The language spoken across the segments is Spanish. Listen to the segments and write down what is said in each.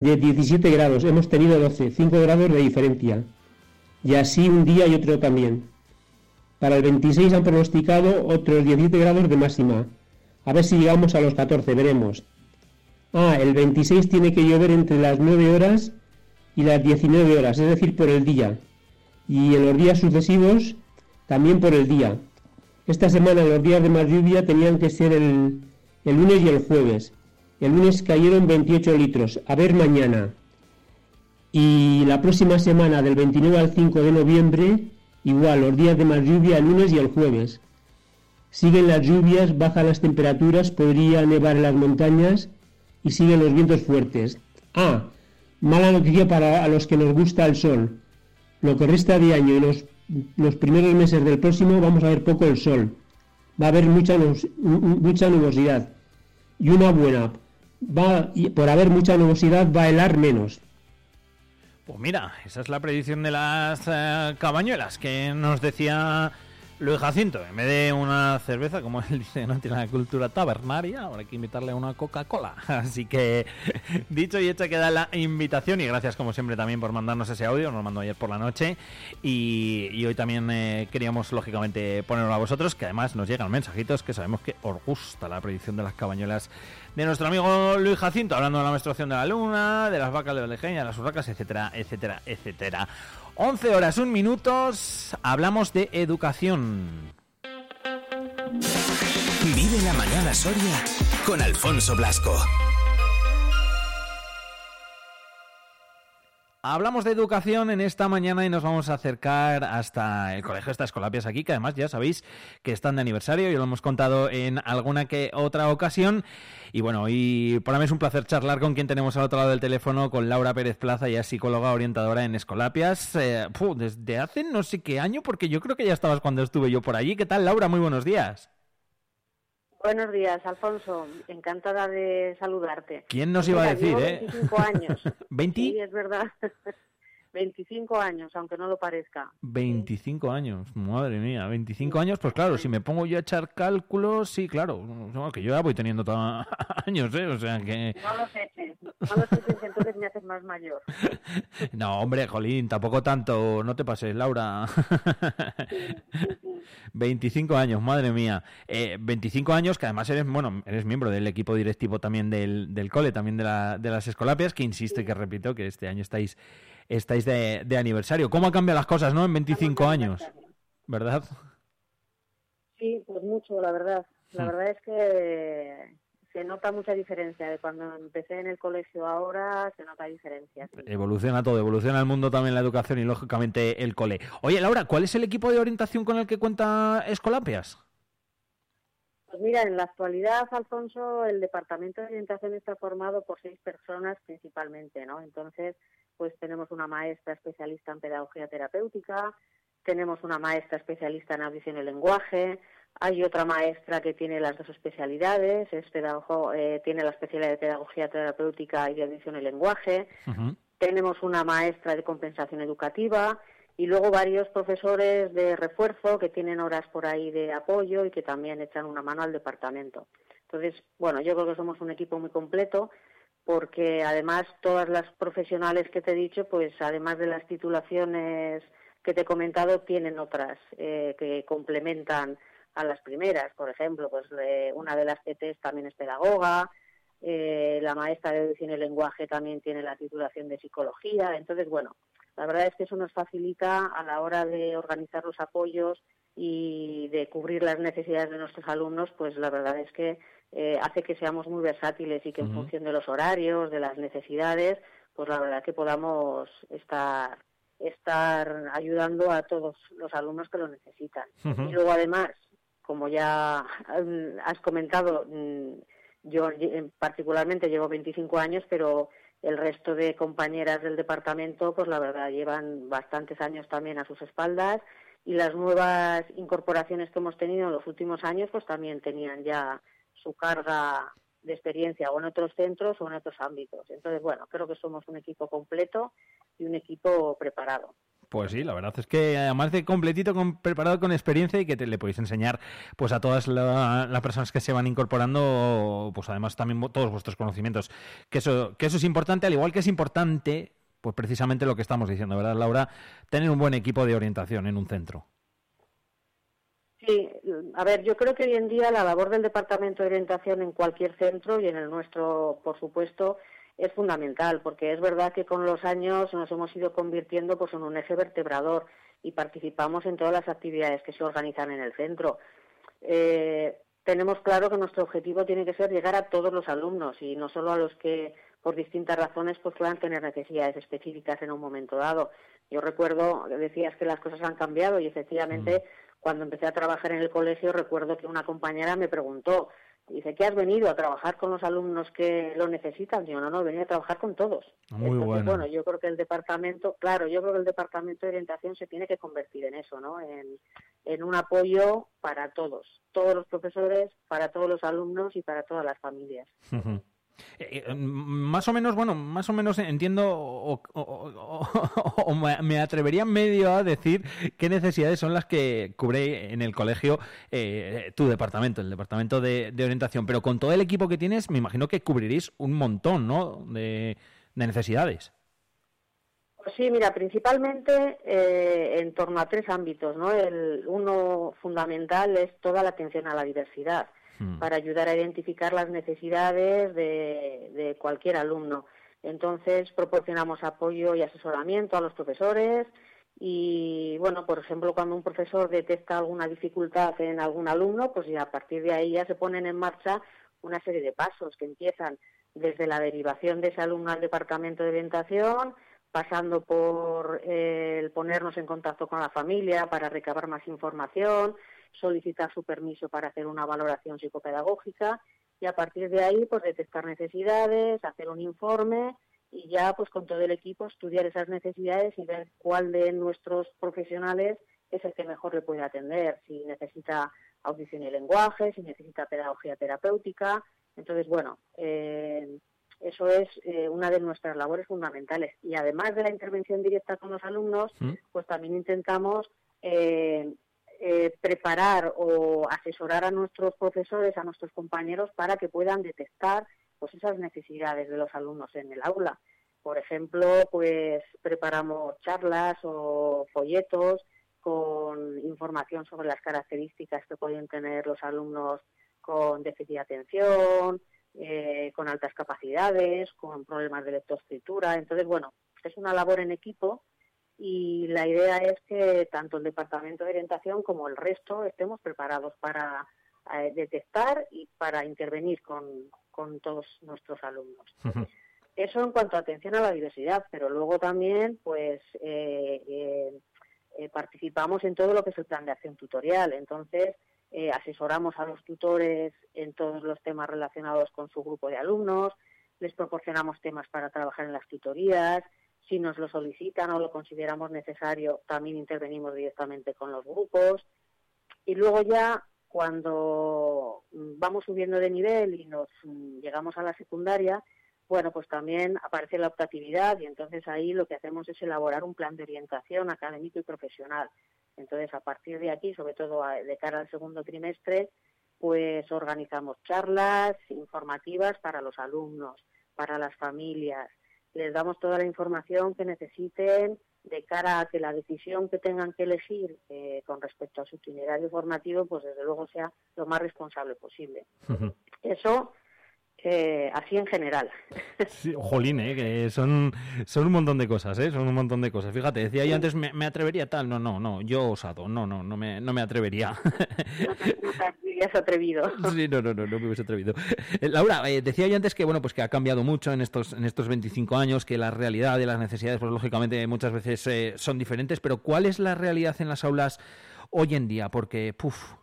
de 17 grados, hemos tenido 12, 5 grados de diferencia. Y así un día y otro también. Para el 26 han pronosticado otros 17 grados de máxima. A ver si llegamos a los 14, veremos. Ah, el 26 tiene que llover entre las 9 horas y las 19 horas, es decir, por el día. Y en los días sucesivos, también por el día. Esta semana los días de más lluvia tenían que ser el, el lunes y el jueves. El lunes cayeron 28 litros. A ver mañana. Y la próxima semana, del 29 al 5 de noviembre, igual, los días de más lluvia el lunes y el jueves. Siguen las lluvias, bajan las temperaturas, podría nevar en las montañas y siguen los vientos fuertes. Ah, mala noticia para los que nos gusta el sol. Lo que resta de año y los, los primeros meses del próximo vamos a ver poco el sol. Va a haber mucha, mucha nubosidad. Y una buena, va, por haber mucha nubosidad, va a helar menos. Pues mira, esa es la predicción de las eh, cabañuelas que nos decía Luis Jacinto. En vez de una cerveza, como él dice, no tiene la cultura tabernaria, hay que invitarle a una Coca-Cola. Así que, dicho y hecho, queda la invitación. Y gracias, como siempre, también por mandarnos ese audio. Nos lo mandó ayer por la noche. Y, hoy también eh, queríamos, lógicamente, ponerlo a vosotros, que además nos llegan mensajitos que sabemos que os gusta la predicción de las cabañuelas de nuestro amigo Luis Jacinto, hablando de la menstruación de la luna, de las vacas de de las urracas, etcétera, etcétera, etcétera. 11 horas, 1 minutos, hablamos de educación. Vive la mañana Soria con Alfonso Blasco. Hablamos de educación en esta mañana y nos vamos a acercar hasta el Colegio de estas Escolapias aquí, que además ya sabéis que están de aniversario, y lo hemos contado en alguna que otra ocasión. Y bueno, hoy para mí es un placer charlar con quien tenemos al otro lado del teléfono, con Laura Pérez Plaza, ya psicóloga orientadora en Escolapias, eh, desde hace no sé qué año, porque yo creo que ya estabas cuando estuve yo por allí. ¿Qué tal, Laura? Muy buenos días. Buenos días, Alfonso. Encantada de saludarte. ¿Quién nos iba a decir, eh? 25 años. ¿20? Sí, es verdad. 25 años, aunque no lo parezca. 25 años, madre mía, 25 años, pues claro, si me pongo yo a echar cálculos, sí, claro, que yo ya voy teniendo años, ¿eh? O sea que... No los eches, no los eches, entonces me haces más mayor. No, hombre, Jolín, tampoco tanto, no te pases, Laura. 25 años, madre mía. Eh, 25 años que además eres, bueno, eres miembro del equipo directivo también del, del cole, también de, la, de las escolapias, que insiste, que repito, que este año estáis estáis de, de aniversario. ¿Cómo han cambiado las cosas, no? En 25 años, ¿verdad? Sí, pues mucho, la verdad. La hmm. verdad es que se nota mucha diferencia de cuando empecé en el colegio ahora, se nota diferencia. Evoluciona todo, evoluciona el mundo también la educación y lógicamente el cole. Oye, Laura, ¿cuál es el equipo de orientación con el que cuenta Escolapias? Pues mira, en la actualidad, Alfonso, el departamento de orientación está formado por seis personas principalmente, ¿no? Entonces, pues tenemos una maestra especialista en pedagogía terapéutica, tenemos una maestra especialista en audición y lenguaje, hay otra maestra que tiene las dos especialidades, es pedagogo, eh, tiene la especialidad de pedagogía terapéutica y de audición y lenguaje, tenemos una maestra de compensación educativa y luego varios profesores de refuerzo que tienen horas por ahí de apoyo y que también echan una mano al departamento. Entonces, bueno, yo creo que somos un equipo muy completo porque además todas las profesionales que te he dicho, pues además de las titulaciones que te he comentado, tienen otras eh, que complementan a las primeras. Por ejemplo, pues una de las TTs también es pedagoga, eh, la maestra de educación y lenguaje también tiene la titulación de psicología. Entonces, bueno, la verdad es que eso nos facilita a la hora de organizar los apoyos y de cubrir las necesidades de nuestros alumnos, pues la verdad es que eh, hace que seamos muy versátiles y que en función de los horarios, de las necesidades, pues la verdad que podamos estar estar ayudando a todos los alumnos que lo necesitan. Y luego además, como ya mm, has comentado, mm, yo particularmente llevo 25 años, pero el resto de compañeras del departamento, pues la verdad llevan bastantes años también a sus espaldas y las nuevas incorporaciones que hemos tenido en los últimos años, pues también tenían ya su carga de experiencia o en otros centros o en otros ámbitos. Entonces, bueno, creo que somos un equipo completo y un equipo preparado. Pues sí, la verdad es que además de completito, con, preparado con experiencia y que te, le podéis enseñar pues a todas las personas que se van incorporando, pues además también todos vuestros conocimientos. Que eso, que eso es importante, al igual que es importante, pues precisamente lo que estamos diciendo, ¿verdad, Laura? Tener un buen equipo de orientación en un centro. Sí, a ver, yo creo que hoy en día la labor del Departamento de Orientación en cualquier centro y en el nuestro, por supuesto, es fundamental, porque es verdad que con los años nos hemos ido convirtiendo pues, en un eje vertebrador y participamos en todas las actividades que se organizan en el centro. Eh, tenemos claro que nuestro objetivo tiene que ser llegar a todos los alumnos y no solo a los que por distintas razones pues puedan tener necesidades específicas en un momento dado. Yo recuerdo, decías que las cosas han cambiado y efectivamente mm. Cuando empecé a trabajar en el colegio recuerdo que una compañera me preguntó Dice que has venido a trabajar con los alumnos que lo necesitan. Digo, no, no, venía a trabajar con todos. Ah, muy bueno. bueno. yo creo que el departamento, claro, yo creo que el departamento de orientación se tiene que convertir en eso, ¿no? En, en un apoyo para todos, todos los profesores, para todos los alumnos y para todas las familias. Eh, eh, más o menos, bueno, más o menos entiendo o, me atrevería medio a decir qué necesidades son las que cubre en el colegio eh, tu departamento, el departamento de, orientación. Pero con todo el equipo que tienes, me imagino que cubriréis un montón, ¿no? De, necesidades. Pues sí, mira, principalmente en torno a tres ámbitos, ¿no? El uno fundamental es toda la atención a la diversidad Hmm. para ayudar a identificar las necesidades de, cualquier alumno. Entonces, proporcionamos apoyo y asesoramiento a los profesores y, bueno, por ejemplo, cuando un profesor detecta alguna dificultad en algún alumno, pues ya a partir de ahí ya se ponen en marcha una serie de pasos que empiezan desde la derivación de ese alumno al departamento de orientación, pasando por eh, el ponernos en contacto con la familia para recabar más información, solicitar su permiso para hacer una valoración psicopedagógica y a partir de ahí pues detectar necesidades, hacer un informe y ya pues con todo el equipo estudiar esas necesidades y ver cuál de nuestros profesionales es el que mejor le puede atender, si necesita audición y lenguaje, si necesita pedagogía terapéutica. Entonces, bueno, eh, eso es eh, una de nuestras labores fundamentales. Y además de la intervención directa con los alumnos, ¿Mm? pues también intentamos eh, eh, preparar o asesorar a nuestros profesores, a nuestros compañeros, para que puedan detectar pues esas necesidades de los alumnos en el aula. Por ejemplo, pues preparamos charlas o folletos con información sobre las características que pueden tener los alumnos con déficit de atención, eh, con altas capacidades, con problemas de lectoescritura. Entonces, bueno, es una labor en equipo y la idea es que tanto el Departamento de Orientación como el resto estemos preparados para eh, detectar y para intervenir con, todos nuestros alumnos. Eso en cuanto a atención a la diversidad, pero luego también pues eh, eh, participamos en todo lo que es el plan de acción tutorial. Entonces, asesoramos a los tutores en todos los temas relacionados con su grupo de alumnos, les proporcionamos temas para trabajar en las tutorías, si nos lo solicitan o lo consideramos necesario, también intervenimos directamente con los grupos. Y luego ya cuando vamos subiendo de nivel y nos mm, llegamos a la secundaria, bueno, pues también aparece la optatividad y entonces ahí lo que hacemos es elaborar un plan de orientación académico y profesional. Entonces, a partir de aquí, sobre todo de cara al segundo trimestre, pues organizamos charlas informativas para los alumnos, para las familias, les damos toda la información que necesiten de cara a que la decisión que tengan que elegir eh, con respecto a su itinerario formativo, pues desde luego sea lo más responsable posible. Eso eh, así en general. Sí, jolín, eh, que son, son un montón de cosas, ¿eh? Son un montón de cosas. Fíjate, decía yo antes, ¿me, atrevería tal? No, no, no, yo osado, no, no, no me, no me atrevería. No te, atrevido. Sí, no, no, no, no me hubiese atrevido. Eh, Laura, eh, decía yo antes que, bueno, pues que ha cambiado mucho en estos, en estos 25 años, que la realidad y las necesidades, pues lógicamente muchas veces son diferentes, pero ¿cuál es la realidad en las aulas hoy en día? Porque, puff,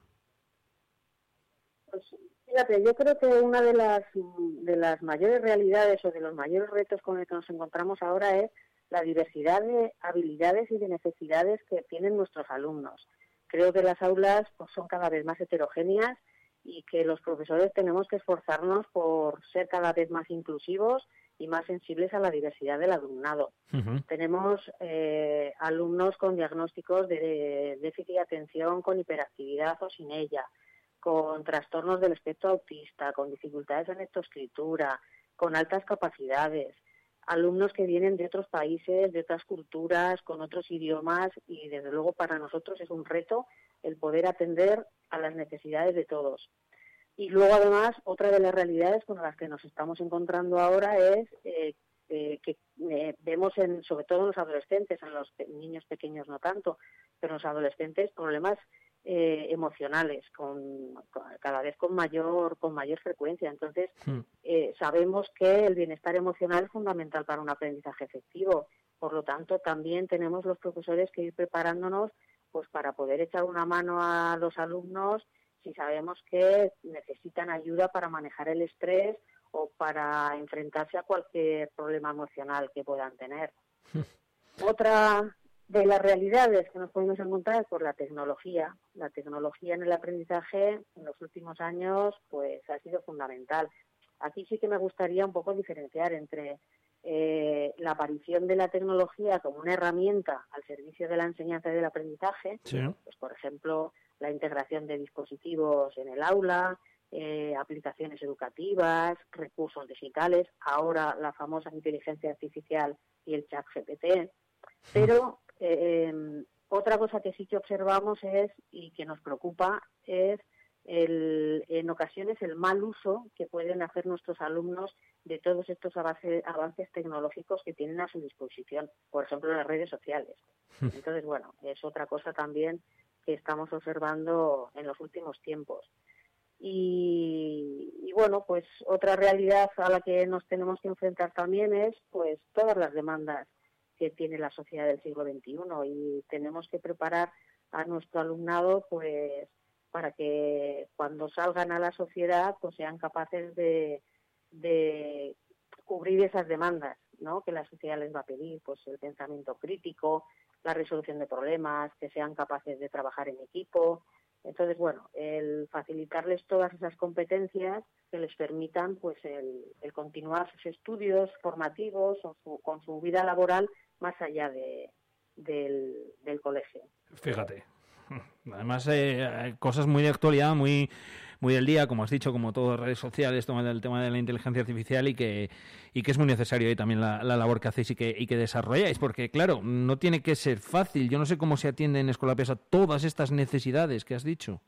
yo creo que una de las, de las mayores realidades o de los mayores retos con los que nos encontramos ahora es la diversidad de habilidades y de necesidades que tienen nuestros alumnos. Creo que las aulas pues, son cada vez más heterogéneas y que los profesores tenemos que esforzarnos por ser cada vez más inclusivos y más sensibles a la diversidad del alumnado. Tenemos eh, alumnos con diagnósticos de déficit de atención con hiperactividad o sin ella, con trastornos del espectro autista, con dificultades en lectoescritura, con altas capacidades, alumnos que vienen de otros países, de otras culturas, con otros idiomas y desde luego para nosotros es un reto el poder atender a las necesidades de todos. Y luego, además, otra de las realidades con las que nos estamos encontrando ahora es eh, eh, que eh, vemos, en, sobre todo en los adolescentes, en los niños pequeños no tanto, pero en los adolescentes problemas emocionales con, cada vez con mayor con mayor frecuencia entonces hmm. sabemos que el bienestar emocional es fundamental para un aprendizaje efectivo por lo tanto también tenemos los profesores que ir preparándonos pues para poder echar una mano a los alumnos si sabemos que necesitan ayuda para manejar el estrés o para enfrentarse a cualquier problema emocional que puedan tener. Otra de las realidades que nos podemos encontrar por la tecnología. La tecnología en el aprendizaje en los últimos años pues ha sido fundamental. Aquí sí que me gustaría un poco diferenciar entre eh, la aparición de la tecnología como una herramienta al servicio de la enseñanza y del aprendizaje, pues por ejemplo la integración de dispositivos en el aula, eh, aplicaciones educativas, recursos digitales, ahora la famosa inteligencia artificial y el chat GPT. Pero eh, em, otra cosa que sí que observamos es, y que nos preocupa, es el, en ocasiones el mal uso que pueden hacer nuestros alumnos de todos estos avances, avances tecnológicos que tienen a su disposición, por ejemplo, las redes sociales. Entonces, bueno, es otra cosa también que estamos observando en los últimos tiempos. Y, bueno, pues otra realidad a la que nos tenemos que enfrentar también es pues todas las demandas que tiene la sociedad del siglo XXI y tenemos que preparar a nuestro alumnado pues para que cuando salgan a la sociedad pues sean capaces de, de cubrir esas demandas ¿no? que la sociedad les va a pedir, pues el pensamiento crítico, la resolución de problemas, que sean capaces de trabajar en equipo. Entonces, bueno, el facilitarles todas esas competencias que les permitan pues el, continuar sus estudios formativos o su, con su vida laboral más allá de, del, del colegio. Fíjate, Además, eh, cosas muy de actualidad, muy muy del día, como has dicho, como todas redes sociales, toma el tema de la inteligencia artificial y que, y que es muy necesario ahí también la, labor que hacéis y que, y que desarrolláis, porque claro, no tiene que ser fácil. Yo no sé cómo se atiende en Escolapes a todas estas necesidades que has dicho.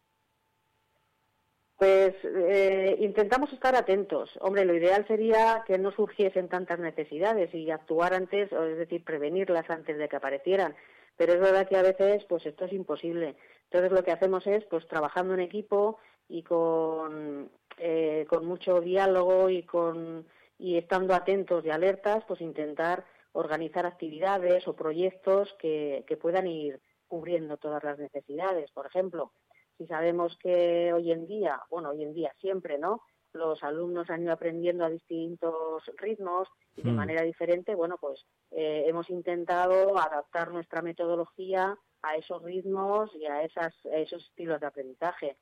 Pues eh, intentamos estar atentos. Hombre, lo ideal sería que no surgiesen tantas necesidades y actuar antes, es decir, prevenirlas antes de que aparecieran. Pero es verdad que a veces, pues esto es imposible. Entonces lo que hacemos es, pues trabajando en equipo, y con, eh, con mucho diálogo y, con, y estando atentos y alertas, pues intentar organizar actividades o proyectos que, que puedan ir cubriendo todas las necesidades. Por ejemplo, si sabemos que hoy en día, bueno, hoy en día siempre, ¿no? Los alumnos han ido aprendiendo a distintos ritmos y de hmm. manera diferente, bueno, pues eh, hemos intentado adaptar nuestra metodología a esos ritmos y a, esas, a esos estilos de aprendizaje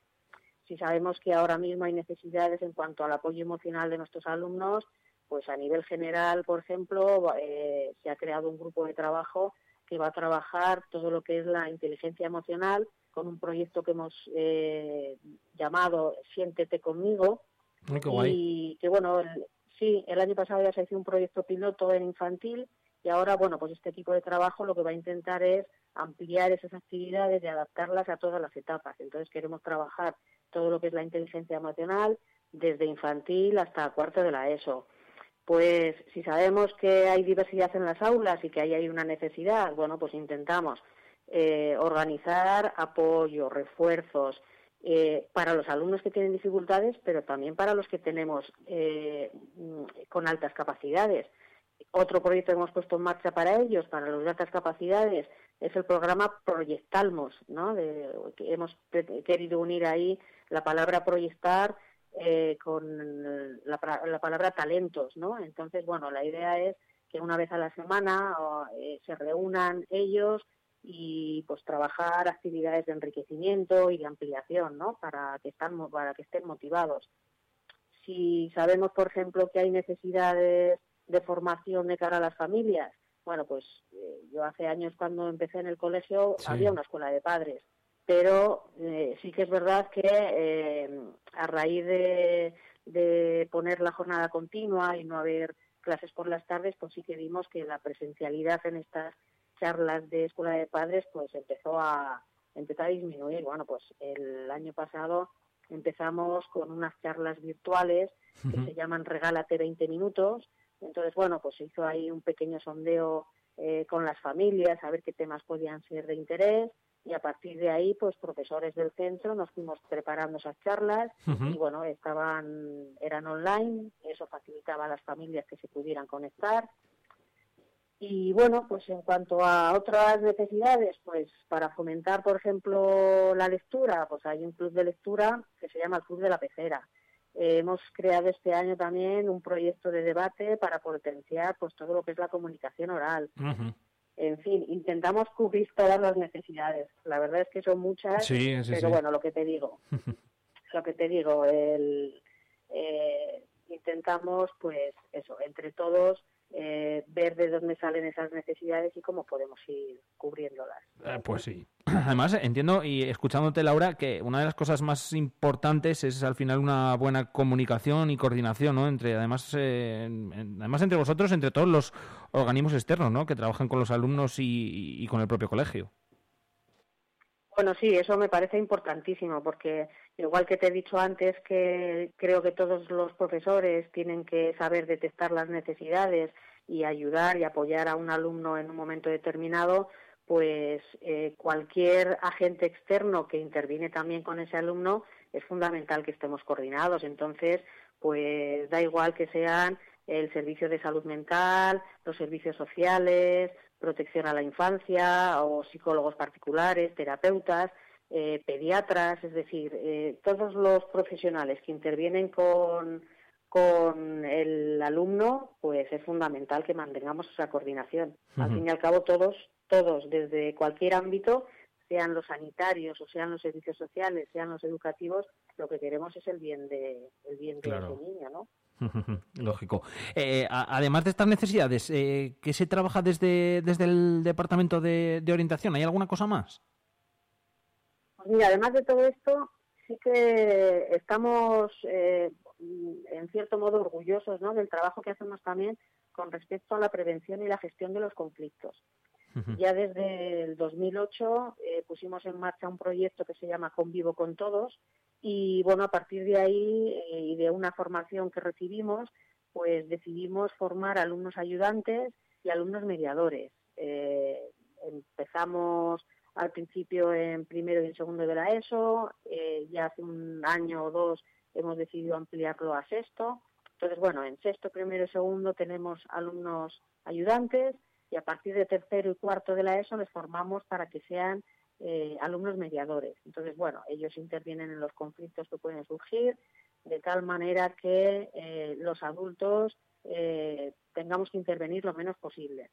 si sabemos que ahora mismo hay necesidades en cuanto al apoyo emocional de nuestros alumnos, pues a nivel general, por ejemplo, eh, se ha creado un grupo de trabajo que va a trabajar todo lo que es la inteligencia emocional con un proyecto que hemos eh, llamado Siéntete conmigo. y que bueno, sí, el año pasado ya se hizo un proyecto piloto en infantil y ahora, bueno, pues este tipo de trabajo lo que va a intentar es ampliar esas actividades y adaptarlas a todas las etapas. Entonces queremos trabajar todo lo que es la inteligencia emocional, desde infantil hasta cuarto de la ESO. Pues si sabemos que hay diversidad en las aulas y que ahí hay una necesidad, bueno, pues intentamos eh, organizar apoyo, refuerzos eh, para los alumnos que tienen dificultades, pero también para los que tenemos eh, con altas capacidades. Otro proyecto que hemos puesto en marcha para ellos, para los de altas capacidades, es el programa Proyectalmos, ¿no? Hemos querido unir ahí la palabra proyectar eh, con la, palabra talentos, ¿no? Entonces, bueno, la idea es que una vez a la semana eh, se reúnan ellos y pues trabajar actividades de enriquecimiento y de ampliación, ¿no? Para que para que estén motivados. Si sabemos, por ejemplo, que hay necesidades de formación de cara a las familias. Bueno, pues eh, yo hace años cuando empecé en el colegio había una escuela de padres, pero eh, sí que es verdad que eh, a raíz de, de poner la jornada continua y no haber clases por las tardes, pues sí que vimos que la presencialidad en estas charlas de escuela de padres pues empezó a empezó a disminuir. Bueno, pues el año pasado empezamos con unas charlas virtuales que se llaman Regálate 20 minutos. Entonces, bueno, pues se hizo ahí un pequeño sondeo eh, con las familias a ver qué temas podían ser de interés. Y a partir de ahí, pues profesores del centro nos fuimos preparando esas charlas y bueno, estaban, eran online, eso facilitaba a las familias que se pudieran conectar y bueno, pues en cuanto a otras necesidades, pues para fomentar, por ejemplo, la lectura, pues hay un club de lectura que se llama el Club de la Pecera. Eh, hemos creado este año también un proyecto de debate para potenciar pues todo lo que es la comunicación oral. En fin, intentamos cubrir todas las necesidades. La verdad es que son muchas, pero bueno, lo que te digo, lo que te digo, el, eh, intentamos pues eso, entre todos eh, ver de dónde salen esas necesidades y cómo podemos ir cubriéndolas. Eh, pues sí. Además, entiendo y escuchándote, Laura, que una de las cosas más importantes es al final una buena comunicación y coordinación, ¿no? Entre, además, eh, además entre vosotros, entre todos los organismos externos, ¿no? Que trabajan con los alumnos y con el propio colegio. Bueno, sí, eso me parece importantísimo porque igual que te he dicho antes que creo que todos los profesores tienen que saber detectar las necesidades y ayudar y apoyar a un alumno en un momento determinado, pues eh, cualquier agente externo que interviene también con ese alumno es fundamental que estemos coordinados. Entonces, pues da igual que sean el servicio de salud mental, los servicios sociales, protección a la infancia o psicólogos particulares, terapeutas, eh, pediatras, es decir, eh, todos los profesionales que intervienen con, con el alumno, pues es fundamental que mantengamos esa coordinación. Al fin y al cabo, todos, todos, desde cualquier ámbito, sean los sanitarios o sean los servicios sociales, sean los educativos, lo que queremos es el bien de, el bien de ese niño, ¿no? Lógico. Eh, además de estas necesidades, eh, ¿qué se trabaja desde, desde el Departamento de, Orientación? ¿Hay alguna cosa más? Mira, además de todo esto, sí que estamos, eh, en cierto modo, orgullosos ¿no? del trabajo que hacemos también con respecto a la prevención y la gestión de los conflictos. Ya desde el 2008 eh, pusimos en marcha un proyecto que se llama Convivo con Todos, y bueno, a partir de ahí eh, y de una formación que recibimos, pues decidimos formar alumnos ayudantes y alumnos mediadores. Empezamos al principio en primero y en segundo de la ESO, eh, ya hace un año o dos hemos decidido ampliarlo a sexto. Entonces, bueno, en sexto, primero y segundo tenemos alumnos ayudantes y a partir de tercero y cuarto de la ESO les formamos para que sean eh, alumnos mediadores. Entonces, bueno, ellos intervienen en los conflictos que pueden surgir de tal manera que eh, los adultos tengamos que intervenir lo menos posible.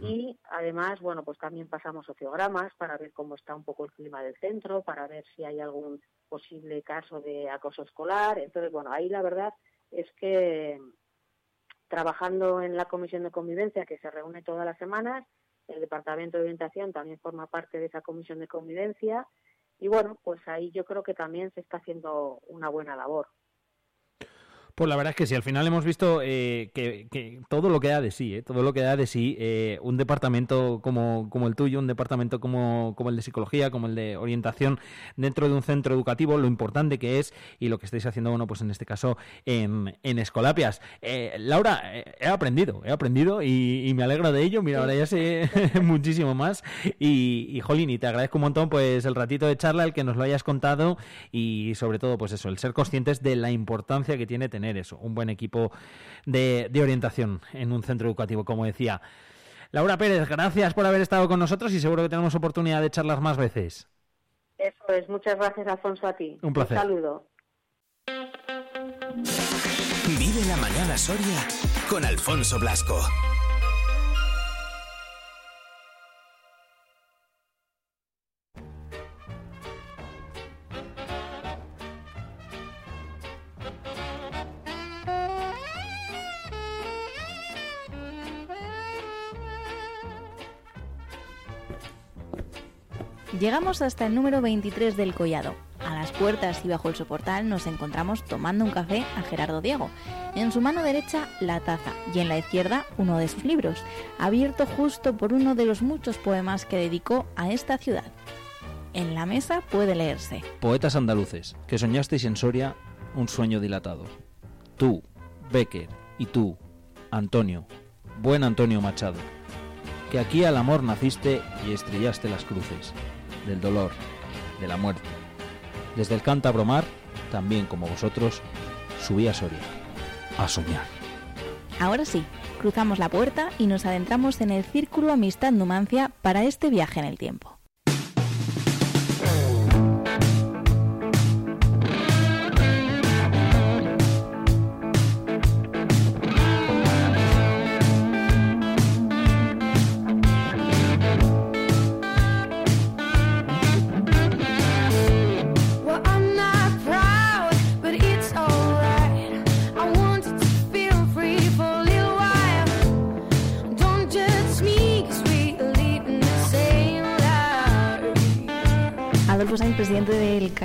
Y además, bueno, pues también pasamos sociogramas para ver cómo está un poco el clima del centro, para ver si hay algún posible caso de acoso escolar. Entonces, bueno, ahí la verdad es que trabajando en la comisión de convivencia que se reúne todas las semanas, el Departamento de Orientación también forma parte de esa comisión de convivencia y bueno, pues ahí yo creo que también se está haciendo una buena labor. Pues la verdad es que sí, al final hemos visto eh, que, todo lo que da de sí, eh, todo lo que da de sí, eh, un departamento como, como, el tuyo, un departamento como, como, el de psicología, como el de orientación dentro de un centro educativo, lo importante que es y lo que estáis haciendo, bueno, pues en este caso en, en Escolapias. Laura, he aprendido, he aprendido y, me alegro de ello, mira, ahora ya sé muchísimo más. Y, y, Jolín, y te agradezco un montón pues el ratito de charla, el que nos lo hayas contado y sobre todo pues eso, el ser conscientes de la importancia que tiene tener eso, un buen equipo de, orientación en un centro educativo, como decía. Laura Pérez, gracias por haber estado con nosotros y seguro que tenemos oportunidad de charlar más veces. Eso es, muchas gracias Alfonso a ti. Un placer. Un saludo. Vive la mañana Soria con Alfonso Blasco. Llegamos hasta el número 23 del Collado. A las puertas y bajo el soportal nos encontramos tomando un café a Gerardo Diego. En su mano derecha la taza y en la izquierda uno de sus libros, abierto justo por uno de los muchos poemas que dedicó a esta ciudad. En la mesa puede leerse. Poetas andaluces, que soñasteis en Soria un sueño dilatado. Tú, Becker, y tú, Antonio, buen Antonio Machado, que aquí al amor naciste y estrellaste las cruces, del dolor, de la muerte. Desde el cántabro mar, también como vosotros, subí a Soria, a soñar. Ahora sí, cruzamos la puerta y nos adentramos en el Círculo Amistad Numancia para este viaje en el tiempo.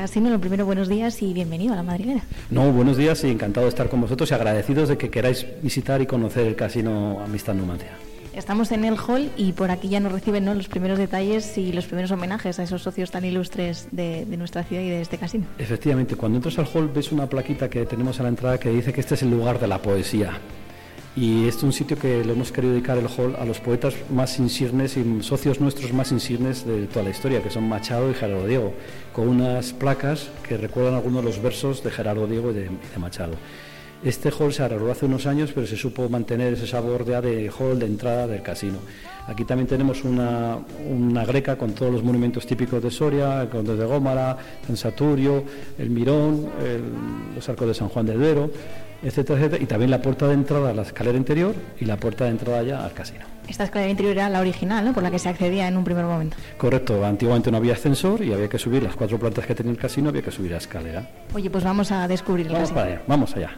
Casino, lo primero, buenos días y bienvenido a la madriguera. No, buenos días y encantado de estar con vosotros y agradecidos de que queráis visitar y conocer el casino Amistad Numancia. Estamos en el hall y por aquí ya nos reciben ¿no? los primeros detalles y los primeros homenajes a esos socios tan ilustres de, de nuestra ciudad y de este casino. Efectivamente, cuando entras al hall ves una plaquita que tenemos a la entrada que dice que este es el lugar de la poesía. Y es un sitio que le hemos querido dedicar el hall a los poetas más insignes y socios nuestros más insignes de toda la historia, que son Machado y Gerardo Diego, con unas placas que recuerdan algunos de los versos de Gerardo Diego y de, Machado. Este hall se arregló hace unos años, pero se supo mantener ese sabor de hall de entrada del casino. Aquí también tenemos una, una greca con todos los monumentos típicos de Soria, el Conde de Gómara, San Saturio, el Mirón, los arcos de San Juan de Duero, etcétera, etcétera. Y también la puerta de entrada a la escalera interior y la puerta de entrada ya al casino. Esta escalera interior era la original, ¿no? por la que se accedía en un primer momento. Correcto, antiguamente no había ascensor y había que subir las cuatro plantas que tenía el casino, había que subir a escalera. Oye, pues vamos a descubrir el Vamos casino. para allá, vamos allá.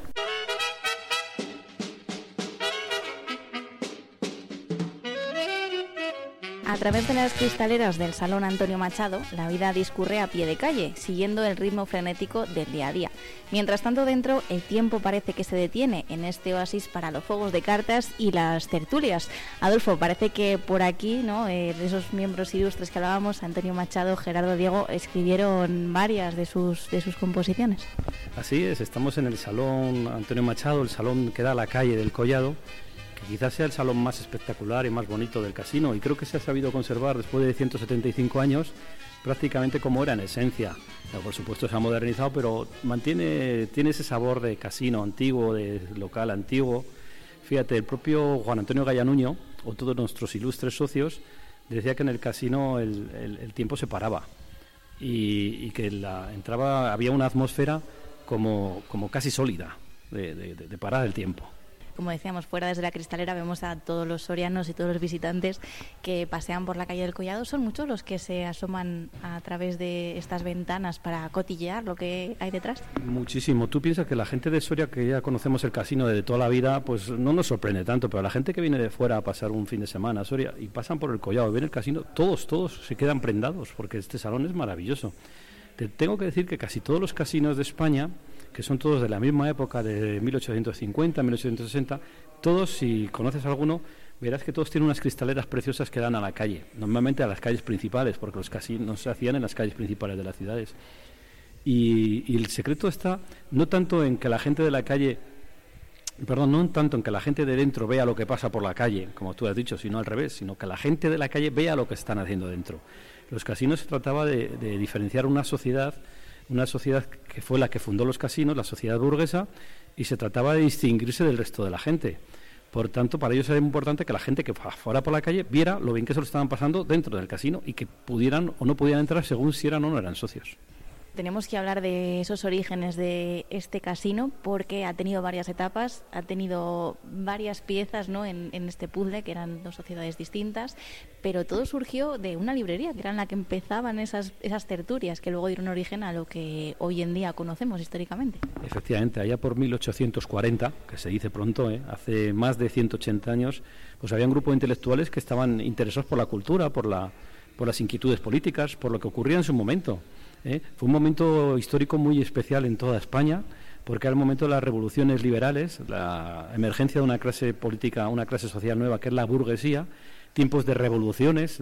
A través de las cristaleras del Salón Antonio Machado, la vida discurre a pie de calle, siguiendo el ritmo frenético del día a día. Mientras tanto, dentro, el tiempo parece que se detiene en este oasis para los juegos de cartas y las tertulias. Adolfo, parece que por aquí, ¿no? Eh, de esos miembros ilustres que hablábamos, Antonio Machado, Gerardo Diego, escribieron varias de sus, de sus composiciones. Así es, estamos en el Salón Antonio Machado, el salón que da a la calle del Collado, quizás sea el salón más espectacular y más bonito del casino, y creo que se ha sabido conservar después de 175 años prácticamente como era en esencia. Por supuesto se ha modernizado, pero mantiene tiene ese sabor de casino antiguo, de local antiguo. Fíjate, el propio Juan Antonio Gallanuño, o todos nuestros ilustres socios, decía que en el casino el, tiempo se paraba y, que la, entraba, había una atmósfera como, como casi sólida de- de parar el tiempo. Como decíamos, fuera desde la cristalera vemos a todos los sorianos y todos los visitantes que pasean por la calle del Collado. Son muchos los que se asoman a través de estas ventanas para cotillear lo que hay detrás. Muchísimo. Tú piensas que la gente de Soria, que ya conocemos el casino de toda la vida, pues no nos sorprende tanto, pero la gente que viene de fuera a pasar un fin de semana a Soria y pasan por el Collado ven el casino, todos, todos se quedan prendados, porque este salón es maravilloso. Te tengo que decir que casi todos los casinos de España, que son todos de la misma época, de 1850, 1860, todos, si conoces alguno, verás que todos tienen unas cristaleras preciosas que dan a la calle, normalmente a las calles principales, porque los casinos se hacían en las calles principales de las ciudades. Y, el secreto está no tanto en que la gente de la calle, perdón, no tanto en que la gente de dentro vea lo que pasa por la calle, como tú has dicho, sino al revés, sino que la gente de la calle vea lo que están haciendo dentro. Los casinos se trataba de diferenciar una sociedad, una sociedad que fue la que fundó los casinos, la sociedad burguesa, y se trataba de distinguirse del resto de la gente. Por tanto, para ellos era importante que la gente que fuera por la calle viera lo bien que se lo estaban pasando dentro del casino y que pudieran o no pudieran entrar según si eran o no eran socios. Tenemos que hablar de esos orígenes de este casino porque ha tenido varias etapas, ha tenido varias piezas ¿no? en, en este puzzle, que eran dos sociedades distintas, pero todo surgió de una librería, que era en la que empezaban esas, esas tertulias que luego dieron origen a lo que hoy en día conocemos históricamente. Efectivamente, allá por 1840, que se dice pronto, ¿eh? hace más de 180 años, pues había un grupo de intelectuales que estaban interesados por la cultura, por la, por las inquietudes políticas, por lo que ocurría en su momento. ¿Eh? Fue un momento histórico muy especial en toda España, porque era el momento de las revoluciones liberales, la emergencia de una clase política, una clase social nueva, que es la burguesía, tiempos de revoluciones,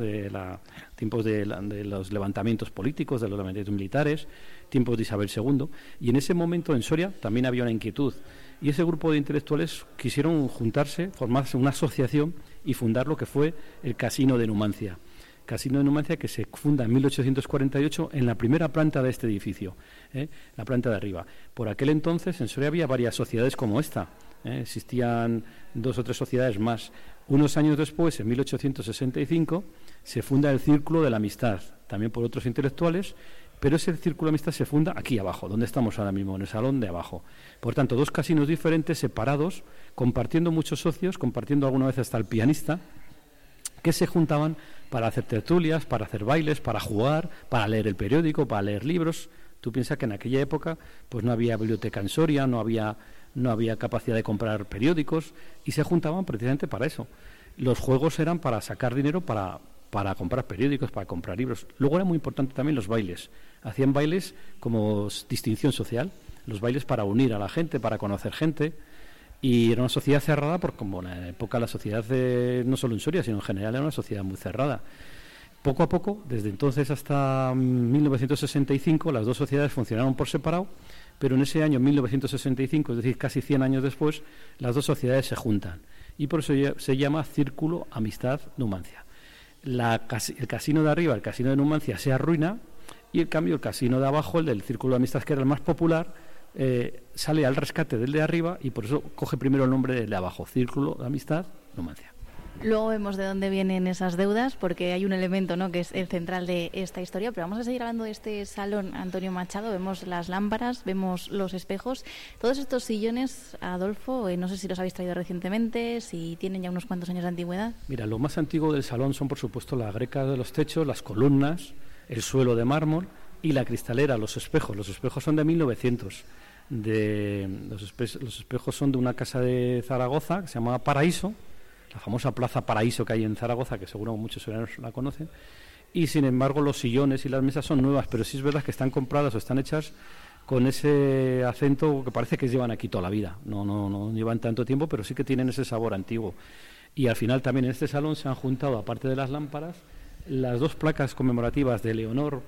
tiempos de, de los levantamientos políticos, de los levantamientos militares, tiempos de Isabel II. Y en ese momento en Soria también había una inquietud. Y ese grupo de intelectuales quisieron juntarse, formarse una asociación y fundar lo que fue el Casino de Numancia. Casino de Numancia que se funda en 1848 en la primera planta de este edificio, ¿eh? la planta de arriba. Por aquel entonces en Soria había varias sociedades como esta. ¿eh? Existían dos o tres sociedades más. Unos años después, en 1865, se funda el Círculo de la Amistad, también por otros intelectuales, pero ese Círculo de Amistad se funda aquí abajo, donde estamos ahora mismo, en el salón de abajo. Por tanto, dos casinos diferentes, separados, compartiendo muchos socios, compartiendo alguna vez hasta el pianista, que se juntaban para hacer tertulias, para hacer bailes, para jugar, para leer el periódico, para leer libros. Tú piensas que en aquella época pues no había biblioteca en Soria, no había, no había capacidad de comprar periódicos y se juntaban precisamente para eso. Los juegos eran para sacar dinero para, para comprar periódicos, para comprar libros. Luego era muy importante también los bailes. Hacían bailes como distinción social, los bailes para unir a la gente, para conocer gente. Y era una sociedad cerrada, porque como en la época la sociedad, de- no solo en Soria, sino en general, era una sociedad muy cerrada. Poco a poco, desde entonces hasta mm, 1965, las dos sociedades funcionaron por separado, pero en ese año 1965, es decir, casi 100 años después, las dos sociedades se juntan. Y por eso se llama Círculo Amistad Numancia. El casino de arriba, el casino de Numancia, se arruina y en cambio el casino de abajo, el del Círculo de Amistad, que era el más popular, eh, sale al rescate del de arriba y por eso coge primero el nombre del de abajo, Círculo de Amistad Numancia. Luego vemos de dónde vienen esas deudas, porque hay un elemento ¿no? que es el central de esta historia. Pero vamos a seguir hablando de este salón Antonio Machado. Vemos las lámparas, vemos los espejos. Todos estos sillones, Adolfo, eh, no sé si los habéis traído recientemente, si tienen ya unos cuantos años de antigüedad. Mira, lo más antiguo del salón son, por supuesto, la greca de los techos, las columnas, el suelo de mármol y la cristalera, los espejos. Los espejos son de 1900. De, los, los espejos son de una casa de Zaragoza que se llama Paraíso, la famosa Plaza Paraíso que hay en Zaragoza, que seguro muchos ciudadanos la conocen. Y sin embargo, los sillones y las mesas son nuevas, pero sí es verdad que están compradas o están hechas con ese acento que parece que llevan aquí toda la vida. No, no, no llevan tanto tiempo, pero sí que tienen ese sabor antiguo. Y al final también en este salón se han juntado, aparte de las lámparas, las dos placas conmemorativas de Leonor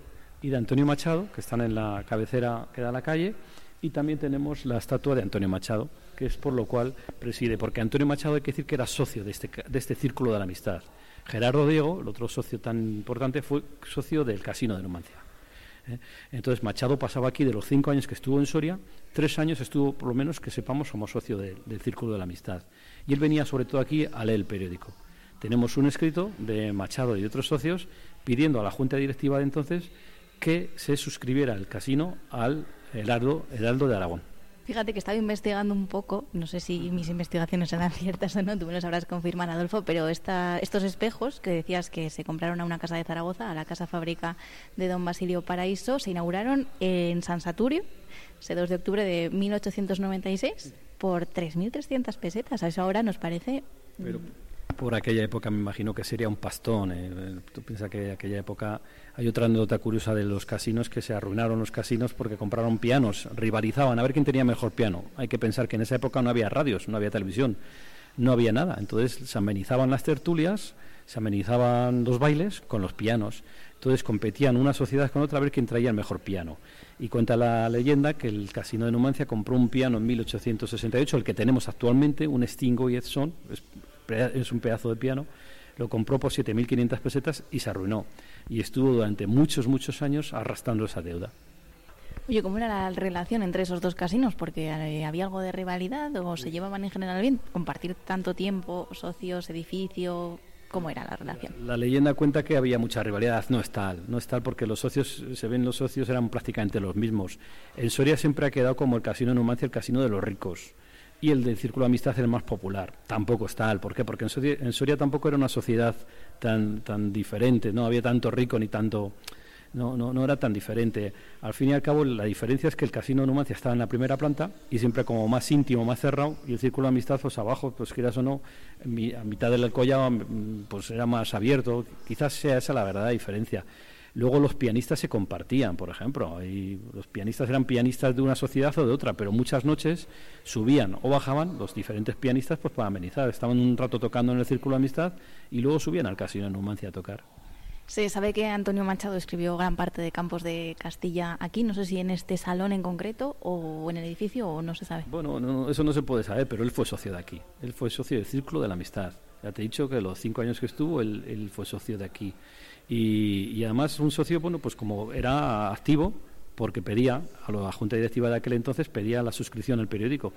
y de Antonio Machado, que están en la cabecera que da la calle, y también tenemos la estatua de Antonio Machado, que es por lo cual preside, porque Antonio Machado hay que decir que era socio de este, de este círculo de la amistad. Gerardo Diego, el otro socio tan importante, fue socio del Casino de Numancia. ¿eh? Entonces Machado pasaba aquí de los cinco años que estuvo en Soria, tres años estuvo, por lo menos que sepamos, como socio de- del Círculo de la Amistad. Y él venía sobre todo aquí a leer el periódico. Tenemos un escrito de Machado y otros socios pidiendo a la Junta Directiva de entonces que se suscribiera el casino al Heraldo, Heraldo de Aragón. Fíjate que estaba investigando un poco, no sé si mis investigaciones serán ciertas o no, tú me lo sabrás confirmar, Adolfo, pero esta, estos espejos que decías que se compraron a una casa de Zaragoza, a la casa fábrica de don Basilio Paraíso, se inauguraron en San Saturio, ese 2 de octubre de 1896, por 3.300 pesetas. A eso ahora nos parece... Pero por aquella época me imagino que sería un pastón. eh. Tú piensas que aquella época hay otra anécdota curiosa de los casinos que se arruinaron los casinos porque compraron pianos, rivalizaban a ver quién tenía mejor piano. Hay que pensar que en esa época no había radios, no había televisión, no había nada. Entonces se amenizaban las tertulias, se amenizaban los bailes con los pianos. Entonces competían una sociedad con otra a ver quién traía el mejor piano. Y cuenta la leyenda que el Casino de Numancia compró un piano en 1868, el que tenemos actualmente, un Stingo y Edson, es, un pedazo de piano, lo compró por 7.500 pesetas y se arruinó. Y estuvo durante muchos, muchos años arrastrando esa deuda. Oye, ¿cómo era la relación entre esos dos casinos? Porque eh, había algo de rivalidad o se llevaban en general bien. Compartir tanto tiempo, socios, edificio, ¿cómo era la relación? La leyenda cuenta que había mucha rivalidad, no es tal, no es tal porque los socios, se ven los socios eran prácticamente los mismos. En Soria siempre ha quedado como el casino de Numancia el casino de los ricos y el del Círculo de Amistad el más popular. Tampoco es tal, ¿por qué? Porque en Soria, tampoco era una sociedad tan, tan diferente, no había tanto rico ni tanto no, no, no era tan diferente. Al fin y al cabo, la diferencia es que el casino de Numancia estaba en la primera planta y siempre como más íntimo, más cerrado, y el círculo de amistad, pues abajo, pues quieras o no, a mitad del collado, pues era más abierto. Quizás sea esa la verdadera diferencia. Luego los pianistas se compartían, por ejemplo, y los pianistas eran pianistas de una sociedad o de otra, pero muchas noches subían o bajaban los diferentes pianistas pues para amenizar. Estaban un rato tocando en el círculo de amistad y luego subían al casino en Numancia a tocar. Se sabe que Antonio Machado escribió gran parte de Campos de Castilla aquí, no sé si en este salón en concreto o en el edificio o no se sabe. Bueno, no, eso no se puede saber, pero él fue socio de aquí. Él fue socio del Círculo de la Amistad. Ya te he dicho que los cinco años que estuvo, él, él fue socio de aquí. Y, y además un socio, bueno, pues como era activo, porque pedía, a la Junta Directiva de aquel entonces, pedía la suscripción al periódico.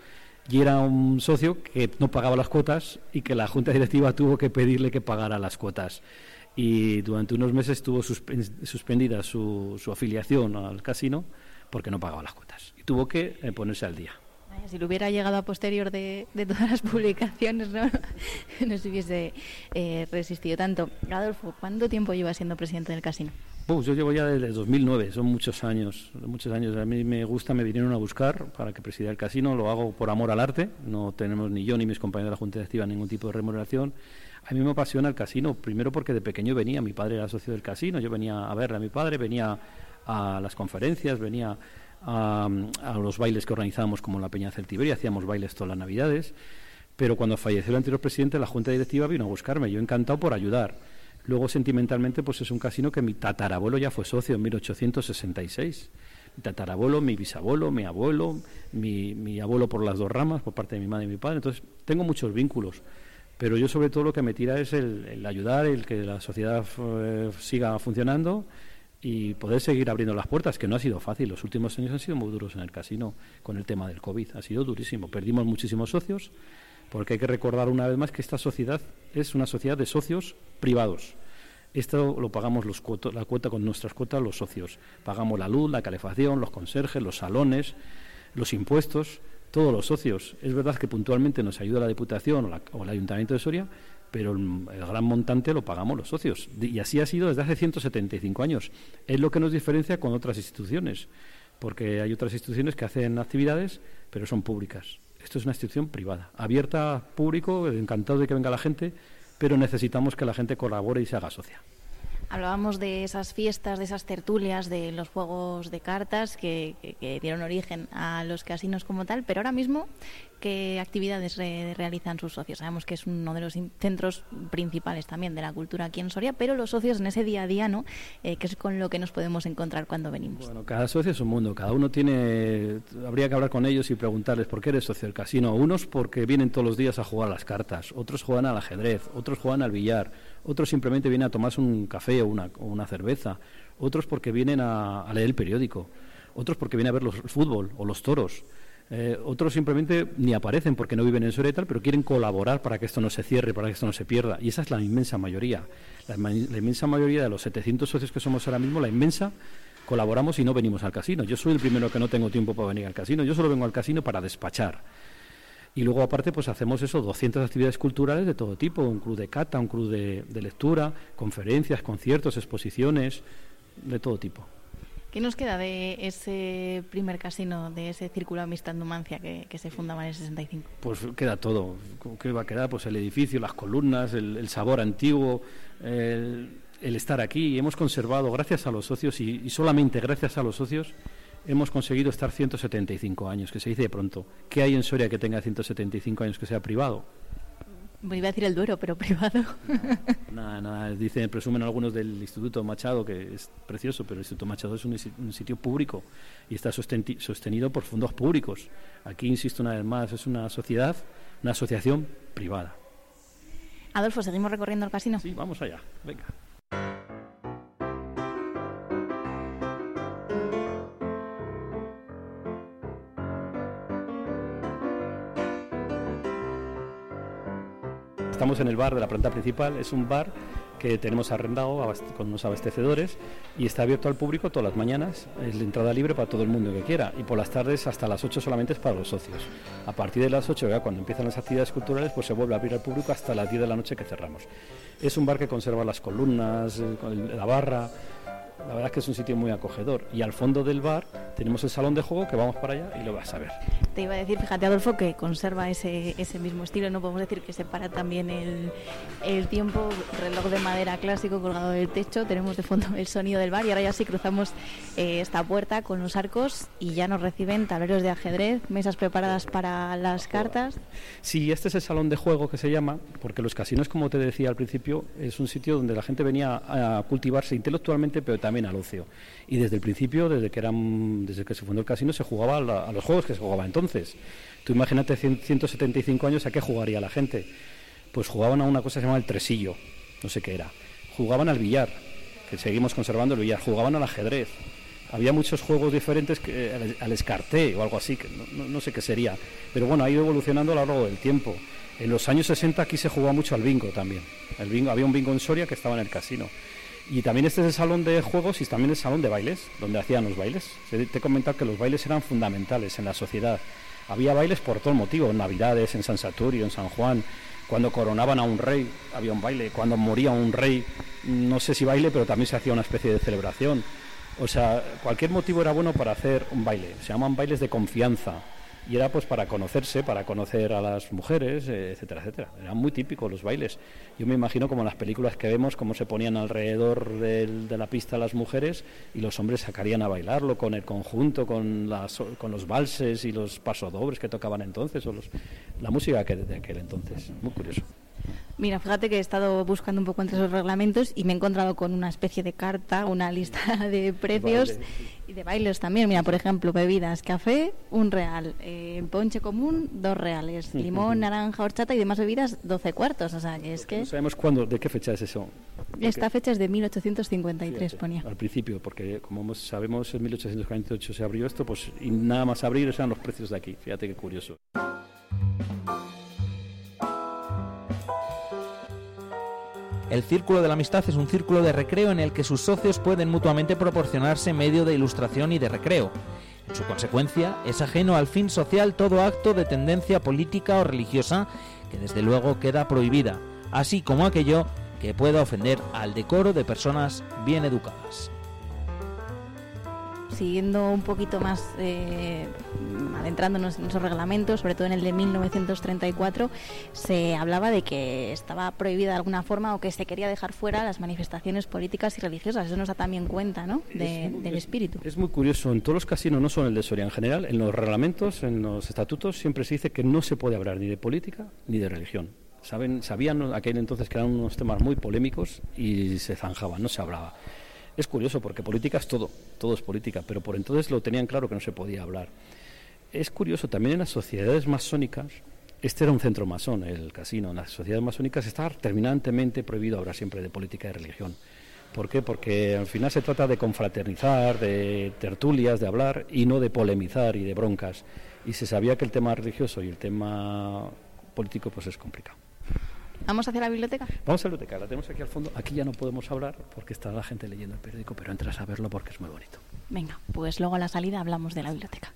Y era un socio que no pagaba las cuotas y que la Junta Directiva tuvo que pedirle que pagara las cuotas. Y durante unos meses tuvo suspen- suspendida su, su afiliación al casino porque no pagaba las cuotas. Y tuvo que eh, ponerse al día. Si lo hubiera llegado a posterior de, todas las publicaciones, no, no se hubiese eh, resistido tanto. Adolfo, ¿cuánto tiempo lleva siendo presidente del casino? Uf, yo llevo ya desde 2009, son muchos años, muchos años. A mí me gusta, me vinieron a buscar para que presida el casino, lo hago por amor al arte, no tenemos ni yo ni mis compañeros de la Junta Directiva ningún tipo de remuneración. A mí me apasiona el casino, primero porque de pequeño venía, mi padre era socio del casino, yo venía a verle a mi padre, venía a las conferencias, venía a, los bailes que organizábamos como la Peña Celtiberia, hacíamos bailes todas las navidades, pero cuando falleció el anterior presidente, la Junta Directiva vino a buscarme, yo encantado por ayudar. Luego, sentimentalmente, pues es un casino que mi tatarabuelo ya fue socio en 1866. Mi tatarabuelo, mi bisabuelo, mi abuelo, mi, abuelo por las dos ramas, por parte de mi madre y mi padre. Entonces, tengo muchos vínculos. Pero yo, sobre todo, lo que me tira es el, el ayudar, el que la sociedad eh, siga funcionando y poder seguir abriendo las puertas, que no ha sido fácil. Los últimos años han sido muy duros en el casino con el tema del COVID. Ha sido durísimo. Perdimos muchísimos socios, porque hay que recordar una vez más que esta sociedad es una sociedad de socios privados. Esto lo pagamos los la cuota con nuestras cuotas los socios. Pagamos la luz, la calefacción, los conserjes, los salones, los impuestos, todos los socios. Es verdad que puntualmente nos ayuda la Diputación o, la- o el Ayuntamiento de Soria, pero el, gran montante lo pagamos los socios. Y así ha sido desde hace 175 años. Es lo que nos diferencia con otras instituciones, porque hay otras instituciones que hacen actividades, pero son públicas. Esto es una institución privada, abierta público, encantado de que venga la gente, pero necesitamos que la gente colabore y se haga socia. Hablábamos de esas fiestas, de esas tertulias, de los juegos de cartas que, que- que dieron origen a los casinos como tal, pero ahora mismo, ¿qué actividades re- realizan sus socios? Sabemos que es uno de los centros principales también de la cultura aquí en Soria, pero los socios en ese día a día, ¿no? Eh, es con lo que nos podemos encontrar cuando venimos. Bueno, cada socio es un mundo, cada uno tiene, habría que hablar con ellos y preguntarles por qué eres socio del casino. Unos porque vienen todos los días a jugar a las cartas, otros juegan al ajedrez, otros juegan al billar, otros simplemente vienen a tomarse un café o una, o una cerveza, otros porque vienen a, leer el periódico, otros porque vienen a ver los, el fútbol o los toros. Eh, otros simplemente ni aparecen porque no viven en Soria y tal, pero quieren colaborar para que esto no se cierre, para que esto no se pierda. Y esa es la inmensa mayoría. La, la inmensa mayoría de los 700 socios que somos ahora mismo, la inmensa, colaboramos y no venimos al casino. Yo soy el primero que no tengo tiempo para venir al casino. Yo solo vengo al casino para despachar. Y luego, aparte, pues hacemos eso, 200 actividades culturales de todo tipo, un club de cata, un club de, de lectura, conferencias, conciertos, exposiciones, de todo tipo. ¿Qué nos queda de ese primer casino, de ese círculo amistad Numancia que, que se fundaba en el 65? Pues queda todo. ¿Qué va a quedar? Pues el edificio, las columnas, el, el sabor antiguo, el, el estar aquí. Hemos conservado, gracias a los socios y, y solamente gracias a los socios, hemos conseguido estar 175 años, que se dice de pronto. ¿Qué hay en Soria que tenga 175 años que sea privado? Pues iba a decir el Duero, pero privado. Nada, nada, dicen, presumen algunos del Instituto Machado, que es precioso, pero el Instituto Machado es un, un sitio público y está sostenido por fondos públicos. Aquí, insisto una vez más, es una sociedad, una asociación privada. Adolfo, ¿seguimos recorriendo el casino? Sí, vamos allá, venga. Estamos en el bar de la planta principal, es un bar que tenemos arrendado con unos abastecedores y está abierto al público todas las mañanas, es de entrada libre para todo el mundo que quiera y por las tardes hasta las 8 solamente es para los socios. A partir de las 8, ya cuando empiezan las actividades culturales, pues se vuelve a abrir al público hasta las 10 de la noche que cerramos. Es un bar que conserva las columnas, el- la barra, La verdad es que es un sitio muy acogedor. Y al fondo del bar tenemos el salón de juego que vamos para allá y lo vas a ver. Te iba a decir, fíjate Adolfo, que conserva ese, ese mismo estilo, no podemos decir que separa también el, el tiempo, reloj de madera clásico colgado del techo, tenemos de fondo el sonido del bar y ahora ya sí cruzamos eh, esta puerta con los arcos y ya nos reciben tableros de ajedrez, mesas preparadas para las cartas. Sí, este es el salón de juego que se llama, porque los casinos, como te decía al principio, es un sitio donde la gente venía a cultivarse intelectualmente, pero también al ocio. Y desde el principio, desde que eran, desde que se fundó el casino, se jugaba a, los juegos que se jugaba entonces. Tú imagínate 100 175 años a qué jugaría la gente. Pues jugaban a una cosa que se llama el tresillo, no sé qué era. Jugaban al billar, que seguimos conservando el billar. Jugaban al ajedrez. Había muchos juegos diferentes que, al, al escarté o algo así, que no, no- no sé qué sería. Pero bueno, ha ido evolucionando a lo largo del tiempo. En los años 60 aquí se jugaba mucho al bingo también. El bingo, había un bingo en Soria que estaba en el casino. Y también este es el salón de juegos y también el salón de bailes, donde hacían los bailes. Te he comentado que los bailes eran fundamentales en la sociedad. Había bailes por todo motivo, en Navidades, en San Saturio, en San Juan. Cuando coronaban a un rey, había un baile. Cuando moría un rey, no sé si baile, pero también se hacía una especie de celebración. O sea, cualquier motivo era bueno para hacer un baile. Se llaman bailes de confianza. Y era pues para conocerse, para conocer a las mujeres, eh, etcétera, etcétera. Eran muy típicos los bailes. Yo me imagino como en las películas que vemos, cómo se ponían alrededor de la pista las mujeres y los hombres sacarían a bailarlo con el conjunto, con, las, con los valses y los pasodobles que tocaban entonces, o los, la música que, de aquel entonces. Muy curioso. Mira, fíjate que he estado buscando un poco entre esos reglamentos y me he encontrado con una especie de carta, una lista de precios Baile. y de bailes también. Mira, por ejemplo, bebidas, café, un real, eh, ponche común, dos reales, limón, naranja, horchata y demás bebidas, 12 cuartos. O sea, que es que No sabemos cuándo, de qué fecha es eso. esta fecha es de 1853, Fíjate, ponía. Al principio, porque como sabemos, en 1848 se abrió esto, pues y nada más abrir eran los precios de aquí. Fíjate qué curioso. El Círculo de la Amistad es un círculo de recreo en el que sus socios pueden mutuamente proporcionarse medio de ilustración y de recreo. En su consecuencia, es ajeno al fin social todo acto de tendencia política o religiosa que desde luego queda prohibida, así como aquello que pueda ofender al decoro de personas bien educadas. Siguiendo un poquito más, eh, adentrándonos en esos reglamentos, sobre todo en el de 1934, se hablaba de que estaba prohibida de alguna forma o que se quería dejar fuera las manifestaciones políticas y religiosas. Eso nos da también cuenta ¿no? De- Es- del es- espíritu. Es muy curioso, en todos los casinos, no solo en el de Soria en general, en los reglamentos, en los estatutos, siempre se dice que no se puede hablar ni de política ni de religión. Saben, sabían aquel entonces que eran unos temas muy polémicos y se zanjaban, no se hablaba. Es curioso porque política es todo, todo es política, pero por entonces lo tenían claro que no se podía hablar. Es curioso, también en las sociedades masónicas, este era un centro masón, el casino, en las sociedades masónicas está terminantemente prohibido hablar siempre de política y religión. ¿Por qué? Porque al final se trata de confraternizar, de tertulias, de hablar y no de polemizar y de broncas. Y se sabía que el tema religioso y el tema político pues es complicado. ¿Vamos hacia la biblioteca? Vamos a la biblioteca, la tenemos aquí al fondo. Aquí ya no podemos hablar porque está la gente leyendo el periódico, pero entras a verlo porque es muy bonito. Venga, pues luego a la salida hablamos de la biblioteca.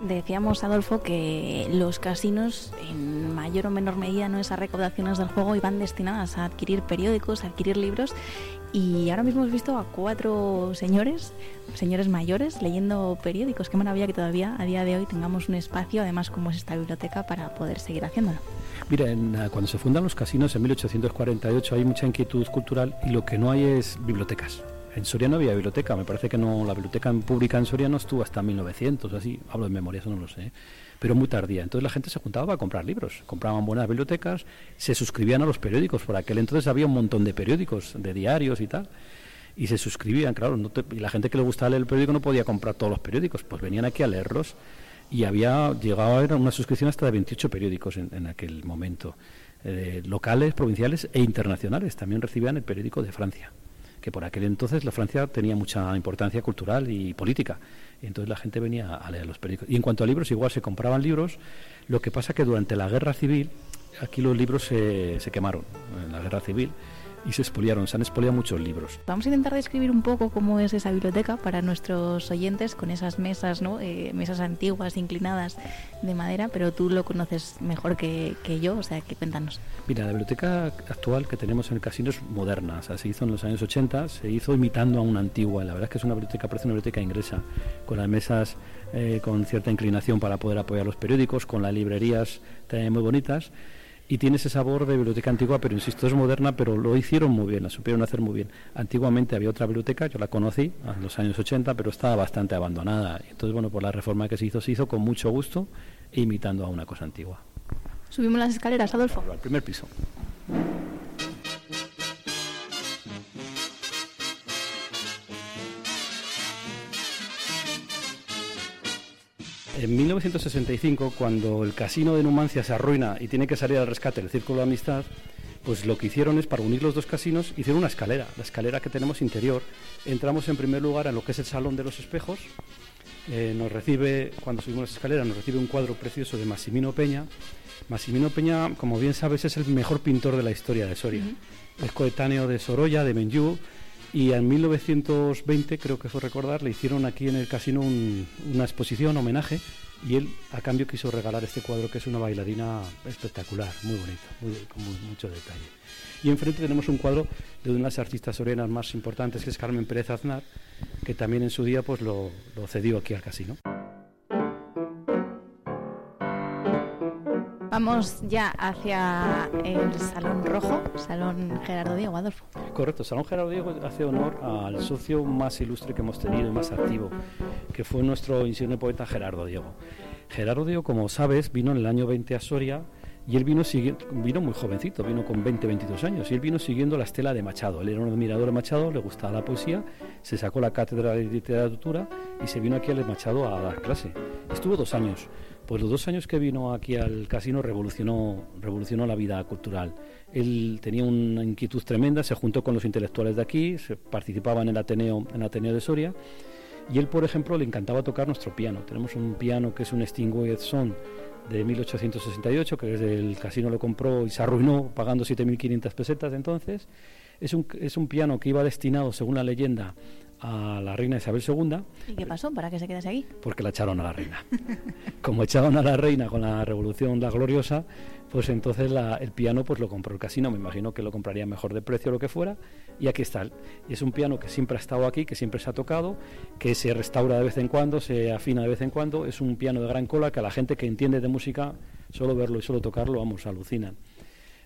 Decíamos, Adolfo, que los casinos, en mayor o menor medida, no esas recaudaciones del juego, iban destinadas a adquirir periódicos, a adquirir libros. Y ahora mismo hemos visto a cuatro señores, señores mayores, leyendo periódicos. Qué maravilla que todavía a día de hoy tengamos un espacio, además como es esta biblioteca, para poder seguir haciéndolo. Mira, en, eh, cuando se fundan los casinos en 1848 hay mucha inquietud cultural y lo que no hay es bibliotecas. En Soria no había biblioteca, me parece que no, la biblioteca pública en Soria no estuvo hasta 1900, así, hablo de memoria, eso no lo sé, pero muy tardía. Entonces la gente se juntaba para comprar libros, compraban buenas bibliotecas, se suscribían a los periódicos, por aquel entonces había un montón de periódicos, de diarios y tal, y se suscribían, claro, no te- y la gente que le gustaba leer el periódico no podía comprar todos los periódicos, pues venían aquí a leerlos y había llegado a una suscripción hasta de 28 periódicos en, en aquel momento, eh, locales, provinciales e internacionales. También recibían el periódico de Francia, que por aquel entonces la Francia tenía mucha importancia cultural y política. Entonces la gente venía a leer los periódicos. Y en cuanto a libros, igual se compraban libros. Lo que pasa que durante la guerra civil, aquí los libros se, se quemaron en la guerra civil. Y se expoliaron, se han expoliado muchos libros. Vamos a intentar describir un poco cómo es esa biblioteca para nuestros oyentes con esas mesas, ¿no? Eh, mesas antiguas, inclinadas de madera, pero tú lo conoces mejor que, que yo, o sea, que cuéntanos. Mira, la biblioteca actual que tenemos en el casino es moderna, o sea, se hizo en los años 80, se hizo imitando a una antigua, la verdad es que es una biblioteca, parece una biblioteca inglesa, con las mesas eh, con cierta inclinación para poder apoyar los periódicos, con las librerías también muy bonitas, y tiene ese sabor de biblioteca antigua, pero insisto, es moderna, pero lo hicieron muy bien, la supieron hacer muy bien. Antiguamente había otra biblioteca, yo la conocí en los años 80, pero estaba bastante abandonada. Entonces, bueno, por la reforma que se hizo, se hizo con mucho gusto, imitando a una cosa antigua. Subimos las escaleras, Adolfo. Al primer piso. En 1965, cuando el casino de Numancia se arruina y tiene que salir al rescate el Círculo de Amistad, pues lo que hicieron es, para unir los dos casinos, hicieron una escalera, la escalera que tenemos interior. Entramos en primer lugar en lo que es el Salón de los Espejos. Eh, nos recibe, cuando subimos la escalera, nos recibe un cuadro precioso de Massimino Peña. Massimino Peña, como bien sabes, es el mejor pintor de la historia de Soria. Es coetáneo de Sorolla, de Menjú, y en 1920, creo que fue recordar, le hicieron aquí en el casino un- una exposición, homenaje, y él a cambio quiso regalar este cuadro que es una bailarina espectacular, muy bonito, con mucho detalle. Y enfrente tenemos un cuadro de una de las artistas sorenas más importantes, que es Carmen Pérez Aznar, que también en su día pues lo cedió aquí al casino. Vamos ya hacia el Salón Rojo, Salón Gerardo Diego, Adolfo. Correcto, Salón Gerardo Diego hace honor al socio más ilustre que hemos tenido y más activo, que fue nuestro insigne poeta Gerardo Diego. Gerardo Diego, como sabes, vino en el año 20 a Soria y él vino, vino muy jovencito, vino con 20, 22 años, y él vino siguiendo la estela de Machado. Él era un admirador de Machado, le gustaba la poesía, se sacó la cátedra de literatura y se vino aquí al Machado a dar clase. Estuvo dos años. Pues los dos años que vino aquí al casino revolucionó, revolucionó la vida cultural. Él tenía una inquietud tremenda, se juntó con los intelectuales de aquí, se participaba en el Ateneo, en el Ateneo de Soria, y él, por ejemplo, le encantaba tocar nuestro piano. Tenemos un piano que es un Stingway Son de 1868, que el casino lo compró y se arruinó pagando 7.500 pesetas entonces. Es un, es un piano que iba destinado, según la leyenda, a la reina Isabel II, ¿Y qué pasó para que se quedase aquí? porque la echaron a la reina. Como echaron a la reina con la revolución la gloriosa, pues entonces la- el piano pues lo compró el casino, me imagino que lo compraría mejor de precio o lo que fuera, y aquí está. Y es un piano que siempre ha estado aquí, que siempre se ha tocado, que se restaura de vez en cuando, se afina de vez en cuando, es un piano de gran cola que a la gente que entiende de música, solo verlo y solo tocarlo, vamos, alucinan.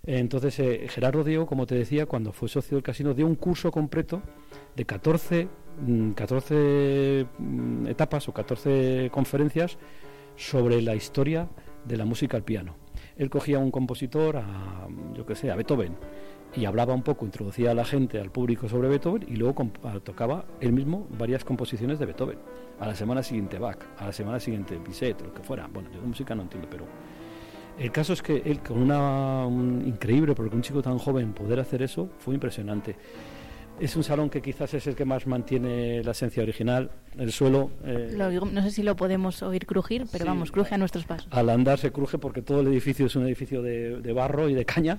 Entonces, eh, Gerardo Diego, como te decía, cuando fue socio del casino, dio un curso completo de 14, mm, 14 mm, etapas o 14 conferencias sobre la historia de la música al piano. Él cogía a un compositor, a, yo que sé, a Beethoven, y hablaba un poco, introducía a la gente, al público sobre Beethoven, y luego comp- a- tocaba él mismo varias composiciones de Beethoven. A la semana siguiente Bach, a la semana siguiente Bizet, lo que fuera. Bueno, yo de música no entiendo, pero el caso es que él, con una un increíble, porque un chico tan joven poder hacer eso, fue impresionante. Es un salón que quizás es el que más mantiene la esencia original. El suelo, eh, Lo digo- no sé si lo podemos oír crujir, pero Sí. vamos, cruje a nuestros pasos. al andar se cruje porque todo el edificio es un edificio de, de barro y de caña,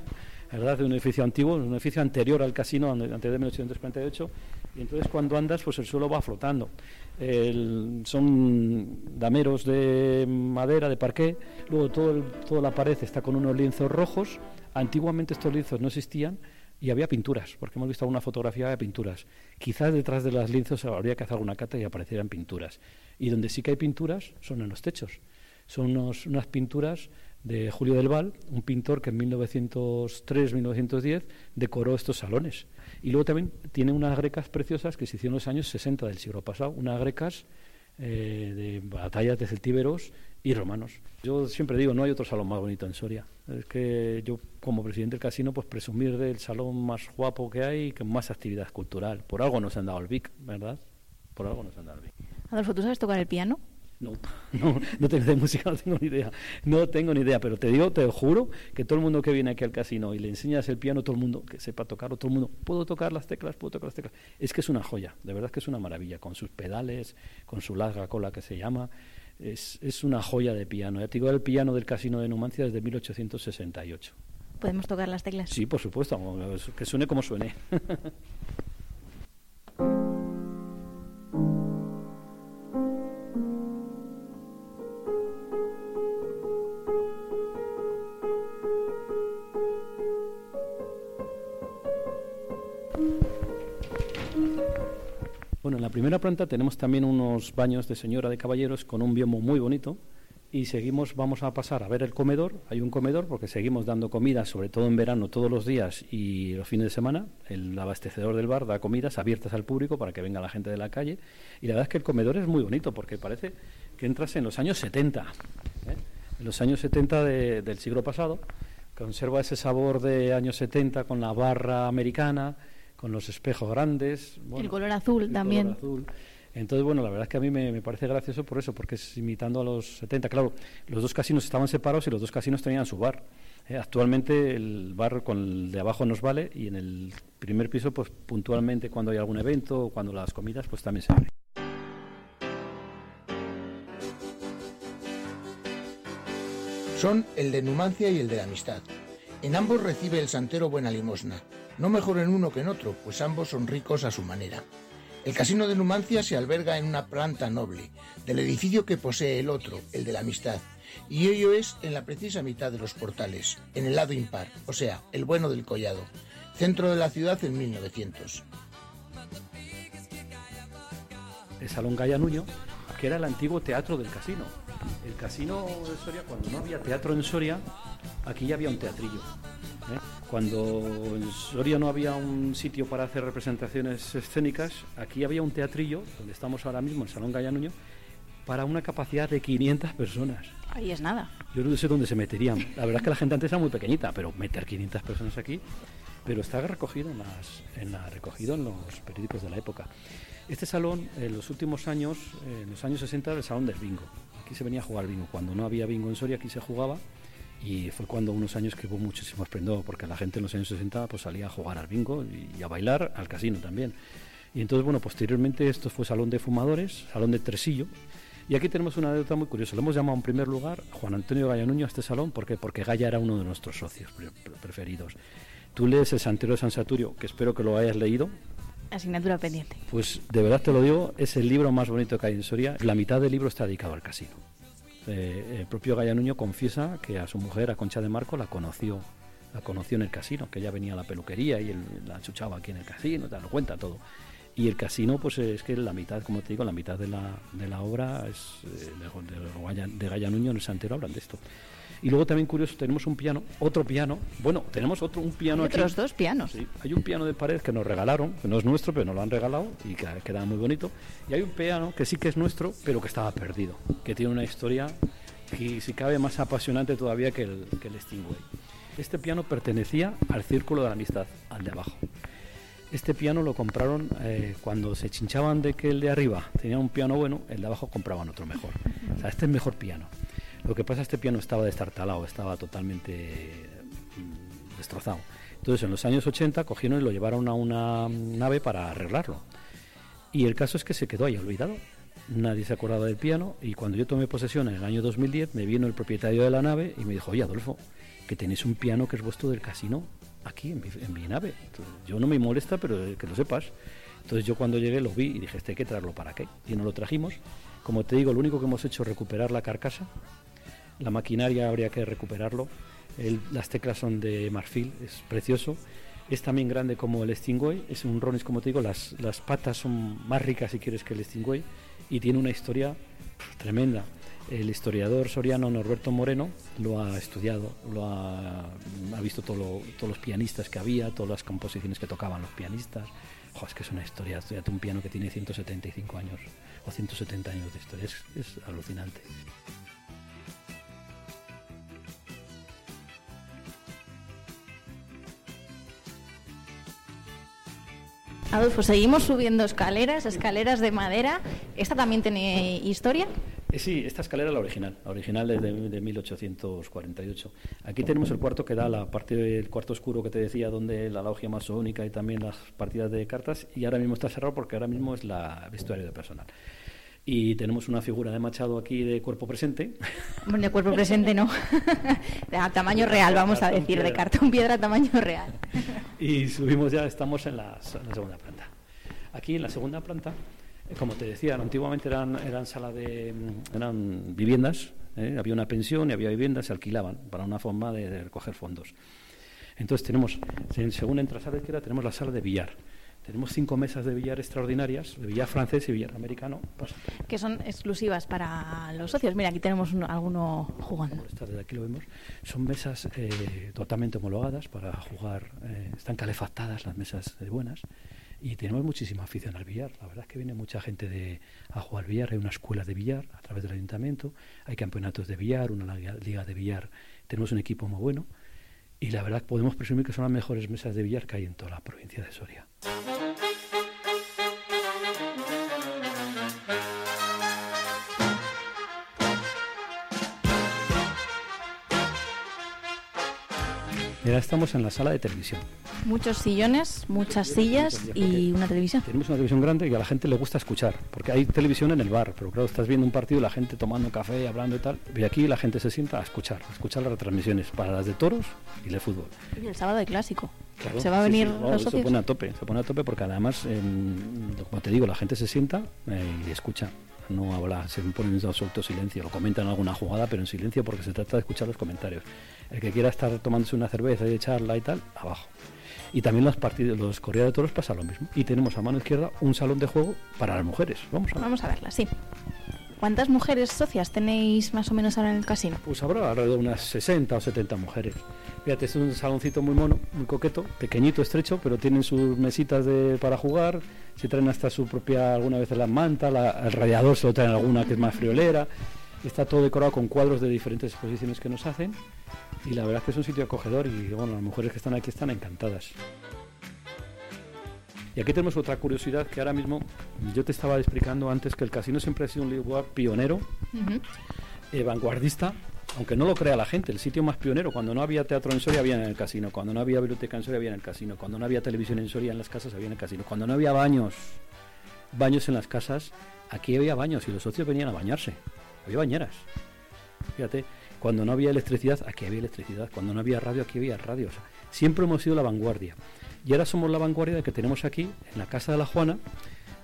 ¿verdad? De un edificio antiguo, un edificio anterior al casino, ante- antes de 1848. Y entonces cuando andas, pues el suelo va flotando. Son dameros de madera, de parqué. Luego todo el- toda la pared está con unos lienzos rojos. Antiguamente estos lienzos no existían y había pinturas, porque hemos visto alguna fotografía de pinturas. Quizás detrás de los lienzos habría que hacer alguna cata y aparecieran pinturas. Y donde sí que hay pinturas son en los techos. Son unas pinturas de Julio del Val, un pintor que en 1903-1910 decoró estos salones. Y luego también tiene unas grecas preciosas que se hicieron en los años 60 del siglo pasado, unas grecas eh, de batallas de celtíberos y romanos. Yo siempre digo, no hay otro salón más bonito en Soria. Es que yo, como presidente del casino, pues presumir del salón más guapo que hay y con más actividad cultural. Por algo nos han dado el VIC, ¿verdad? Por algo nos han dado el VIC. Adolfo, ¿tú sabes tocar el piano? No, no, no tengo de música, no tengo ni idea. No tengo ni idea, pero te digo, te juro que todo el mundo que viene aquí al casino y le enseñas el piano, todo el mundo que sepa tocarlo, todo el mundo, puedo tocar las teclas, puedo tocar las teclas. Es que es una joya, de verdad que es una maravilla, con sus pedales, con su larga cola que se llama. Es, es una joya de piano. Ya te digo, el piano del casino de Numancia desde 1868. ¿Podemos tocar las teclas? Sí, por supuesto, que suene como suene. Bueno, en la primera planta tenemos también unos baños de señora de caballeros con un biombo muy bonito y seguimos, vamos a pasar a ver el comedor. Hay un comedor porque seguimos dando comida, sobre todo en verano, todos los días y los fines de semana. El abastecedor del bar da comidas abiertas al público para que venga la gente de la calle. Y la verdad es que el comedor es muy bonito porque parece que entras en los años 70. ¿eh? En los años 70 de- del siglo pasado. Conserva ese sabor de años 70 con la barra americana, con los espejos grandes. bueno, el color azul el también. color azul. Entonces, bueno, la verdad es que a mí me, me parece gracioso por eso, porque es imitando a los 70. Claro, los dos casinos estaban separados y los dos casinos tenían su bar. Eh, actualmente el bar con el de abajo nos vale y en el primer piso, pues puntualmente cuando hay algún evento o cuando las comidas, pues también se abre. Son el de Numancia y el de la Amistad. En ambos recibe el santero buena limosna, no mejor en uno que en otro, pues ambos son ricos a su manera. El casino de Numancia se alberga en una planta noble, del edificio que posee el otro, el de la Amistad, y ello es en la precisa mitad de los portales, en el lado impar, o sea, el bueno del collado, centro de la ciudad en 1900. el Salón Gaya que era el antiguo teatro del casino. El casino de Soria, cuando no había teatro en Soria, aquí ya había un teatrillo. ¿eh? Cuando en Soria no había un sitio para hacer representaciones escénicas, aquí había un teatrillo, donde estamos ahora mismo, el Salón Gaya Nuño, para una capacidad de 500 personas. Ahí es nada. Yo no sé dónde se meterían. La verdad es que la gente antes era muy pequeñita, pero meter 500 personas aquí, pero está recogido en, las, en, la, recogido en los periódicos de la época. Este salón, en los últimos años, en los años 60, era el salón del bingo. Aquí se venía a jugar bingo. Cuando no había bingo en Soria, aquí se jugaba. Y fue cuando unos años que hubo muchísimo esplendor, porque la gente en los años 60 pues, salía a jugar al bingo y, a bailar al casino también. Y entonces, bueno, posteriormente esto fue salón de fumadores, salón de tresillo, y aquí tenemos una anécdota muy curiosa. Lo hemos llamado en primer lugar Juan Antonio Gaya Nuño a este salón. ¿Por qué? Porque Gaya era uno de nuestros socios pre- pre- preferidos. Tú lees El Santero de San Saturio, que espero que lo hayas leído. Asignatura pendiente. Pues de verdad te lo digo, es el libro más bonito que hay en Soria. La mitad del libro está dedicado al casino. Eh, el propio Gaya Nuño confiesa que a su mujer, a Concha de Marco, la conoció, la conoció en el casino, que ella venía a la peluquería y él la chuchaba aquí en el casino, te lo cuenta todo. Y el casino, pues es que la mitad, como te digo, la mitad de la, de la obra es eh, de, de Gaya, Nuño en el Santero, hablan de esto. Y luego también curioso, tenemos un piano, otro piano, bueno, tenemos otro, un piano Hay aquí. otros dos pianos. Sí, hay un piano de pared que nos regalaron, que no es nuestro, pero nos lo han regalado y que queda muy bonito. Y hay un piano que sí que es nuestro, pero que estaba perdido, que tiene una historia que si cabe más apasionante todavía que el, que el Stingway. Este piano pertenecía al Círculo de la Amistad, al de abajo. Este piano lo compraron eh, cuando se chinchaban de que el de arriba tenía un piano bueno, el de abajo compraban otro mejor. O sea, este es mejor piano. Lo que pasa es que este piano estaba destartalado, estaba totalmente mm, destrozado. Entonces, en los años 80 cogieron y lo llevaron a una nave para arreglarlo. Y el caso es que se quedó ahí olvidado. Nadie se acordaba del piano y cuando yo tomé posesión en el año 2010 me vino el propietario de la nave y me dijo, oye Adolfo, que tenéis un piano que es vuestro del casino aquí en mi, nave. Yo no me molesta, pero que lo sepas. Entonces yo cuando llegué lo vi y dije, este hay que traerlo para qué. Y no lo trajimos. Como te digo, lo único que hemos hecho es recuperar la carcasa. La maquinaria habría que recuperarlo. Las teclas son de marfil, es precioso. Es también grande como el Stingway. Es un Ronis, como te digo, las, las patas son más ricas si quieres que el Stingway. Y tiene una historia tremenda. El historiador soriano Norberto Moreno lo ha estudiado, lo ha, ha visto todo lo- todos los pianistas que había, todas las composiciones que tocaban los pianistas. Jo, es que es una historia, estudiate un piano que tiene 175 años o 170 años de historia, es, es alucinante. Adolfo, seguimos subiendo escaleras, escaleras de madera. ¿Esta también tiene historia? Eh, sí, esta escalera es la original, la original es de, de 1848. Aquí tenemos el cuarto que da la parte del cuarto oscuro que te decía, donde la logia masónica y también las partidas de cartas, y ahora mismo está cerrado porque ahora mismo es la vestuario de personal. Y tenemos una figura de Machado aquí de cuerpo presente. Bueno, de cuerpo presente no. a tamaño real, vamos a decir, de cartón piedra a tamaño real. y subimos ya, estamos en la, en la segunda planta. Aquí en la segunda planta, como te decía, antiguamente eran, eran sala de mm, eran viviendas, ¿eh? había una pensión y había viviendas, se alquilaban para una forma de, de recoger fondos. Entonces tenemos, en- según entras a la izquierda, tenemos la sala de billar. Tenemos cinco mesas de billar extraordinarias, de billar francés y billar americano. Que son exclusivas para los socios. Mira, aquí tenemos uno- alguno jugando. estas desde aquí lo vemos. Son mesas eh, totalmente homologadas para jugar, eh, están calefactadas las mesas de buenas. Y tenemos muchísima afición al billar. La verdad es que viene mucha gente de, a jugar billar. Hay una escuela de billar a través del ayuntamiento. Hay campeonatos de billar, una liga, de billar. Tenemos un equipo muy bueno. Y la verdad podemos presumir que son las mejores mesas de billar que hay en toda la provincia de Soria. Ahora estamos en la sala de televisión. Muchos sillones, muchas sillas y una televisión. Tenemos una televisión grande y a la gente le gusta escuchar, porque hay televisión en el bar, pero claro, estás viendo un partido, la gente tomando café, hablando y tal, y aquí la gente se sienta a escuchar, a escuchar las retransmisiones para las de toros y de fútbol. Y el sábado de clásico. Claro, ¿Se va a venir sí, no, los Se socios? pone a tope, se pone a tope porque además, em, como te digo, la gente se sienta eh, y escucha. No habla, se pone en absoluto silencio. Lo comentan alguna jugada, pero en silencio porque se trata de escuchar los comentarios. El que quiera estar tomándose una cerveza y echarla y tal, abajo. Y también los partidos, los corridas de toros pasa lo mismo. Y tenemos a mano izquierda un salón de juego para las mujeres. Vamos a ver. Vamos a verla, sí. ¿Cuántas mujeres socias tenéis más o menos ahora en el casino? Pues habrá alrededor de unas 60 o 70 mujeres. Fíjate, es un saloncito muy mono, muy coqueto, pequeñito, estrecho, pero tienen sus mesitas de, para jugar, se traen hasta su propia, alguna vez la manta, la- el radiador se lo traen alguna que es más friolera. Está todo decorado con cuadros de diferentes exposiciones que nos hacen y la verdad es que es un sitio acogedor y bueno, las mujeres que están aquí están encantadas. Y aquí tenemos otra curiosidad que ahora mismo yo te estaba explicando antes que el casino siempre ha sido un lugar pionero Ujú. eh, vanguardista, aunque no lo crea la gente, el sitio más pionero. Cuando no había teatro en Soria, había en el casino. Cuando no había biblioteca en Soria, había en el casino. Cuando no había televisión en Soria, en las casas, había en el casino. Cuando no había baños, baños en las casas, aquí había baños y los socios venían a bañarse. Había bañeras. Fíjate, cuando no había electricidad, aquí había electricidad. Cuando no había radio, aquí había radio. Siempre hemos sido la vanguardia. Y ahora somos la vanguardia que tenemos aquí, en la Casa de la Juana.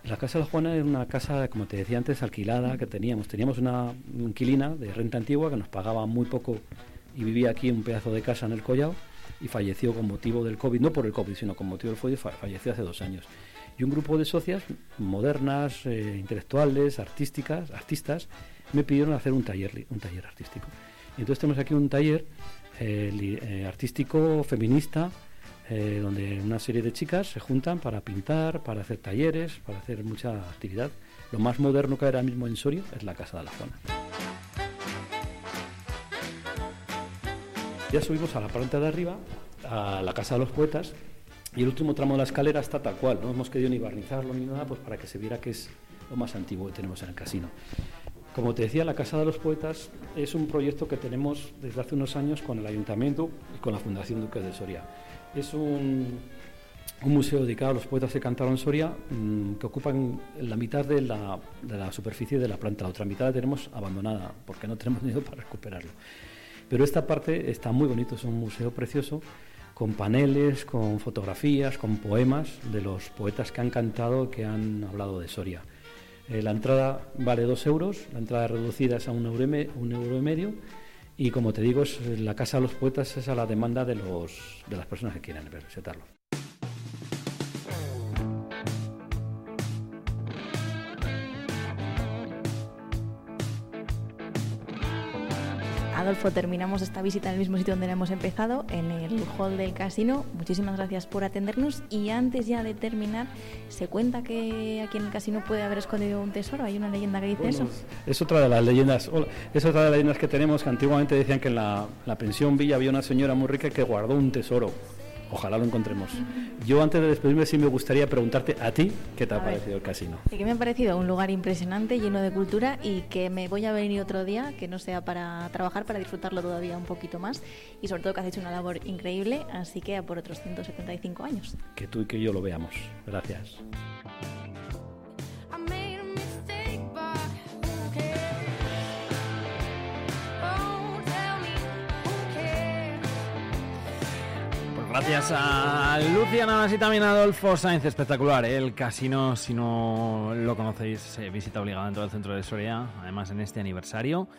La Casa de la Juana era una casa, como te decía antes, alquilada que teníamos. Teníamos una inquilina de renta antigua que nos pagaba muy poco y vivía aquí en un pedazo de casa en el Collao y falleció con motivo del COVID, no por el COVID, sino con motivo del COVID, fa- falleció hace dos años. Y un grupo de socias modernas, eh, intelectuales, artísticas, artistas, me pidieron hacer un taller, un taller artístico. Y entonces tenemos aquí un taller eh, eh, artístico feminista, eh, donde una serie de chicas se juntan para pintar, para hacer talleres, para hacer mucha actividad. Lo más moderno que hay ahora mismo en Soria es la Casa de la Juana. Ya subimos a la planta de arriba, a la Casa de los Poetas, y el último tramo de la escalera está tal cual. No hemos querido ni barnizarlo ni nada, pues para que se viera que es lo más antiguo que tenemos en el casino. Como te decía, la Casa de los Poetas es un proyecto que tenemos desde hace unos años con el Ayuntamiento y con la Fundación Duque de Soria. Es un, museo dedicado a los poetas que cantaron Soria mm, que ocupan la mitad de la, superficie de la planta. La otra mitad la tenemos abandonada porque no tenemos dinero para recuperarlo. Pero esta parte está muy bonito, es un museo precioso con paneles, con fotografías, con poemas de los poetas que han cantado, que han hablado de Soria. Eh, la entrada vale dos euros, la entrada reducida es a un euro, un euro y medio y como te digo, es, la Casa de los Poetas es a la demanda de, los, de las personas que quieran visitarlo. Adolfo, terminamos esta visita en el mismo sitio donde la hemos empezado, en el hall del casino. Muchísimas gracias por atendernos. Y antes ya de terminar, se cuenta que aquí en el casino puede haber escondido un tesoro. Hay una leyenda que dice Bueno, eso. Es otra de las leyendas, hola, es otra de las leyendas que tenemos que antiguamente decían que en la, la pensión Villa había una señora muy rica que guardó un tesoro. Ojalá lo encontremos. Yo antes de despedirme sí me gustaría preguntarte a ti qué te ha ver. parecido el casino. Sí, que me ha parecido un lugar impresionante, lleno de cultura y que me voy a venir otro día, que no sea para trabajar, para disfrutarlo todavía un poquito más y sobre todo que has hecho una labor increíble, así que a por otros 175 años. Que tú y que yo lo veamos. Gracias. Gracias a Lucia Navas y también a Adolfo Sainz. Espectacular, ¿eh? el casino, si no lo conocéis, eh, visita obligada dentro del centro de Soria, además en este aniversario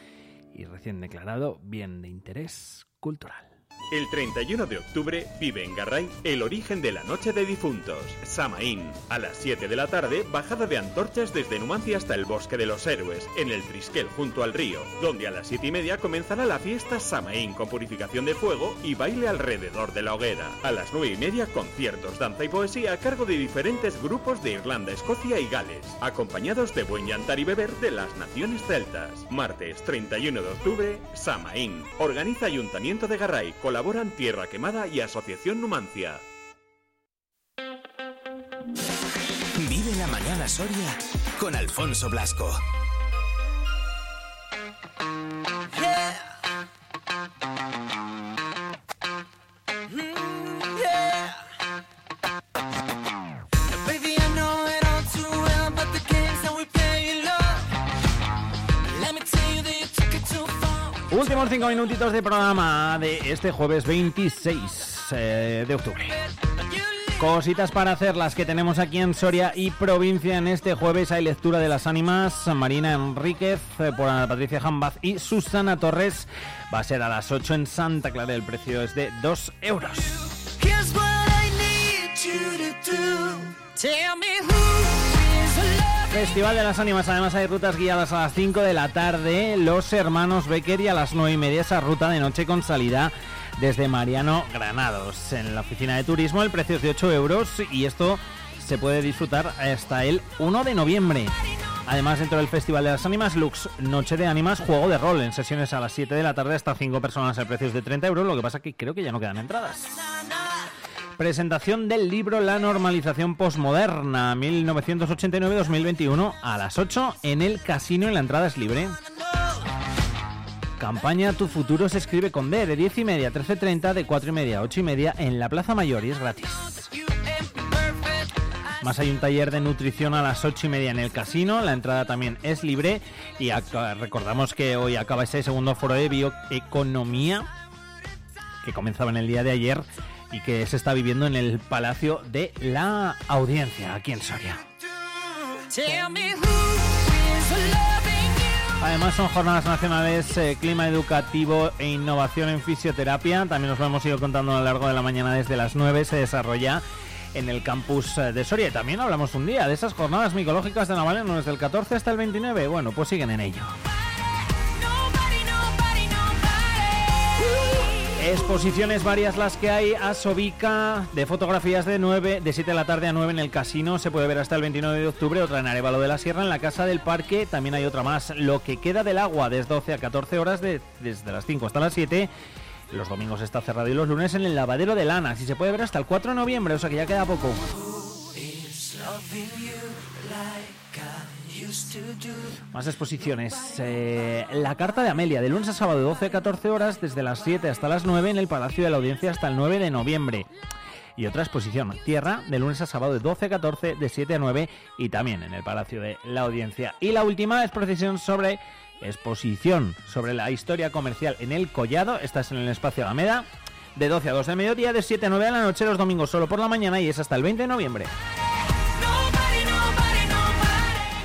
y recién declarado bien de interés cultural. El 31 de octubre vive en Garray el origen de la Noche de Difuntos, Samaín. A las 7 de la tarde, bajada de antorchas desde Numancia hasta el Bosque de los Héroes, en el Trisquel junto al río, donde a las 7 y media comenzará la fiesta Samaín con purificación de fuego y baile alrededor de la hoguera. A las 9 y media, conciertos, danza y poesía a cargo de diferentes grupos de Irlanda, Escocia y Gales, acompañados de buen llantar y beber de las naciones celtas. Martes 31 de octubre, Samaín. Organiza Ayuntamiento de Garray, colaboran Tierra Quemada y Asociación Numancia. Vive la mañana Soria con Alfonso Blasco. Últimos cinco minutitos de programa de este jueves 26 eh, de octubre. Cositas para hacer las que tenemos aquí en Soria y provincia. En este jueves hay lectura de las ánimas. Marina Enríquez eh, por Ana Patricia Jambaz y Susana Torres. Va a ser a las 8 en Santa Clara. El precio es de 2 euros. Festival de las Ánimas, además hay rutas guiadas a las 5 de la tarde, los hermanos Becker y a las 9 y media esa ruta de noche con salida desde Mariano Granados. En la oficina de turismo el precio es de 8 euros y esto se puede disfrutar hasta el 1 de noviembre. Además, dentro del Festival de las Ánimas, Lux Noche de Ánimas, juego de rol en sesiones a las 7 de la tarde hasta 5 personas. El precio es de 30 euros, lo que pasa que creo que ya no quedan entradas. Presentación del libro La normalización posmoderna 1989-2021 a las 8 en el casino y la entrada es libre. Campaña Tu futuro se escribe con D de 10 y media a 13.30, de 4 y media a 8 y media en la Plaza Mayor y es gratis. Más hay un taller de nutrición a las 8 y media en el casino, la entrada también es libre y recordamos que hoy acaba ese segundo foro de bioeconomía que comenzaba en el día de ayer y que se está viviendo en el Palacio de la Audiencia, aquí en Soria. Además son jornadas nacionales eh, clima educativo e innovación en fisioterapia. También os lo hemos ido contando a lo largo de la mañana desde las 9. Se desarrolla en el campus eh, de Soria. Y también hablamos un día de esas jornadas micológicas de Navaleno desde el 14 hasta el 29. Bueno, pues siguen en ello. Exposiciones varias las que hay a Sobica de fotografías de 9, de 7 de la tarde a 9 en el casino. Se puede ver hasta el 29 de octubre. Otra en Arevalo de la Sierra, en la Casa del Parque. También hay otra más. Lo que queda del agua, desde 12 a 14 horas, de- desde las 5 hasta las 7. Los domingos está cerrado y los lunes en el lavadero de lana. Si se puede ver hasta el 4 de noviembre, o sea que ya queda poco. Más exposiciones. Eh, la carta de Amelia, de lunes a sábado de 12 a 14 horas, desde las 7 hasta las 9 en el Palacio de la Audiencia hasta el 9 de noviembre. Y otra exposición, Tierra, de lunes a sábado de 12 a 14, de 7 a 9 y también en el Palacio de la Audiencia. Y la última exposición sobre exposición sobre la historia comercial en el Collado. Esta es en el espacio Alameda, de 12 a 2 de mediodía, de 7 a 9 de la noche, los domingos solo por la mañana y es hasta el 20 de noviembre.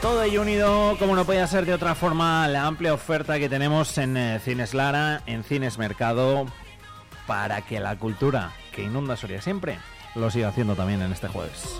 Todo ello unido, como no podía ser de otra forma, la amplia oferta que tenemos en eh, Cines Lara, en Cines Mercado, para que la cultura que inunda Soria siempre lo siga haciendo también en este jueves.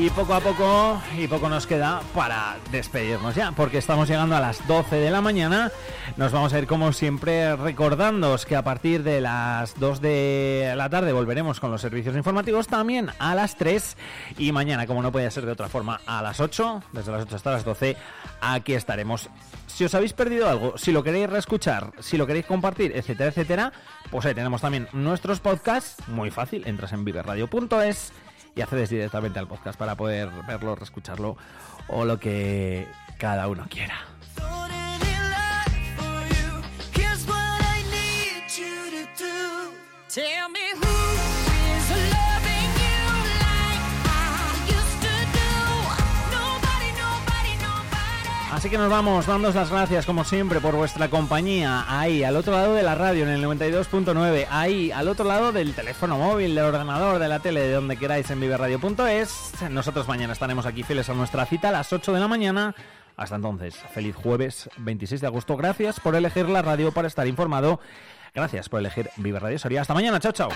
Y poco a poco, y poco nos queda para despedirnos ya, porque estamos llegando a las 12 de la mañana. Nos vamos a ir como siempre recordándoos que a partir de las 2 de la tarde volveremos con los servicios informativos también a las 3 y mañana, como no podía ser de otra forma, a las 8, desde las 8 hasta las 12, aquí estaremos. Si os habéis perdido algo, si lo queréis reescuchar, si lo queréis compartir, etcétera, etcétera, pues ahí tenemos también nuestros podcasts, muy fácil, entras en viverradio.es y accedes directamente al podcast para poder verlo, reescucharlo o lo que cada uno quiera. Así que nos vamos, dándos las gracias como siempre por vuestra compañía ahí al otro lado de la radio en el 92.9, ahí al otro lado del teléfono móvil, del ordenador, de la tele, de donde queráis en viveradio.es. Nosotros mañana estaremos aquí fieles a nuestra cita a las 8 de la mañana. Hasta entonces, feliz jueves 26 de agosto. Gracias por elegir la radio para estar informado. Gracias por elegir Vive Radio. Hasta mañana, chao, chao.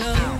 No.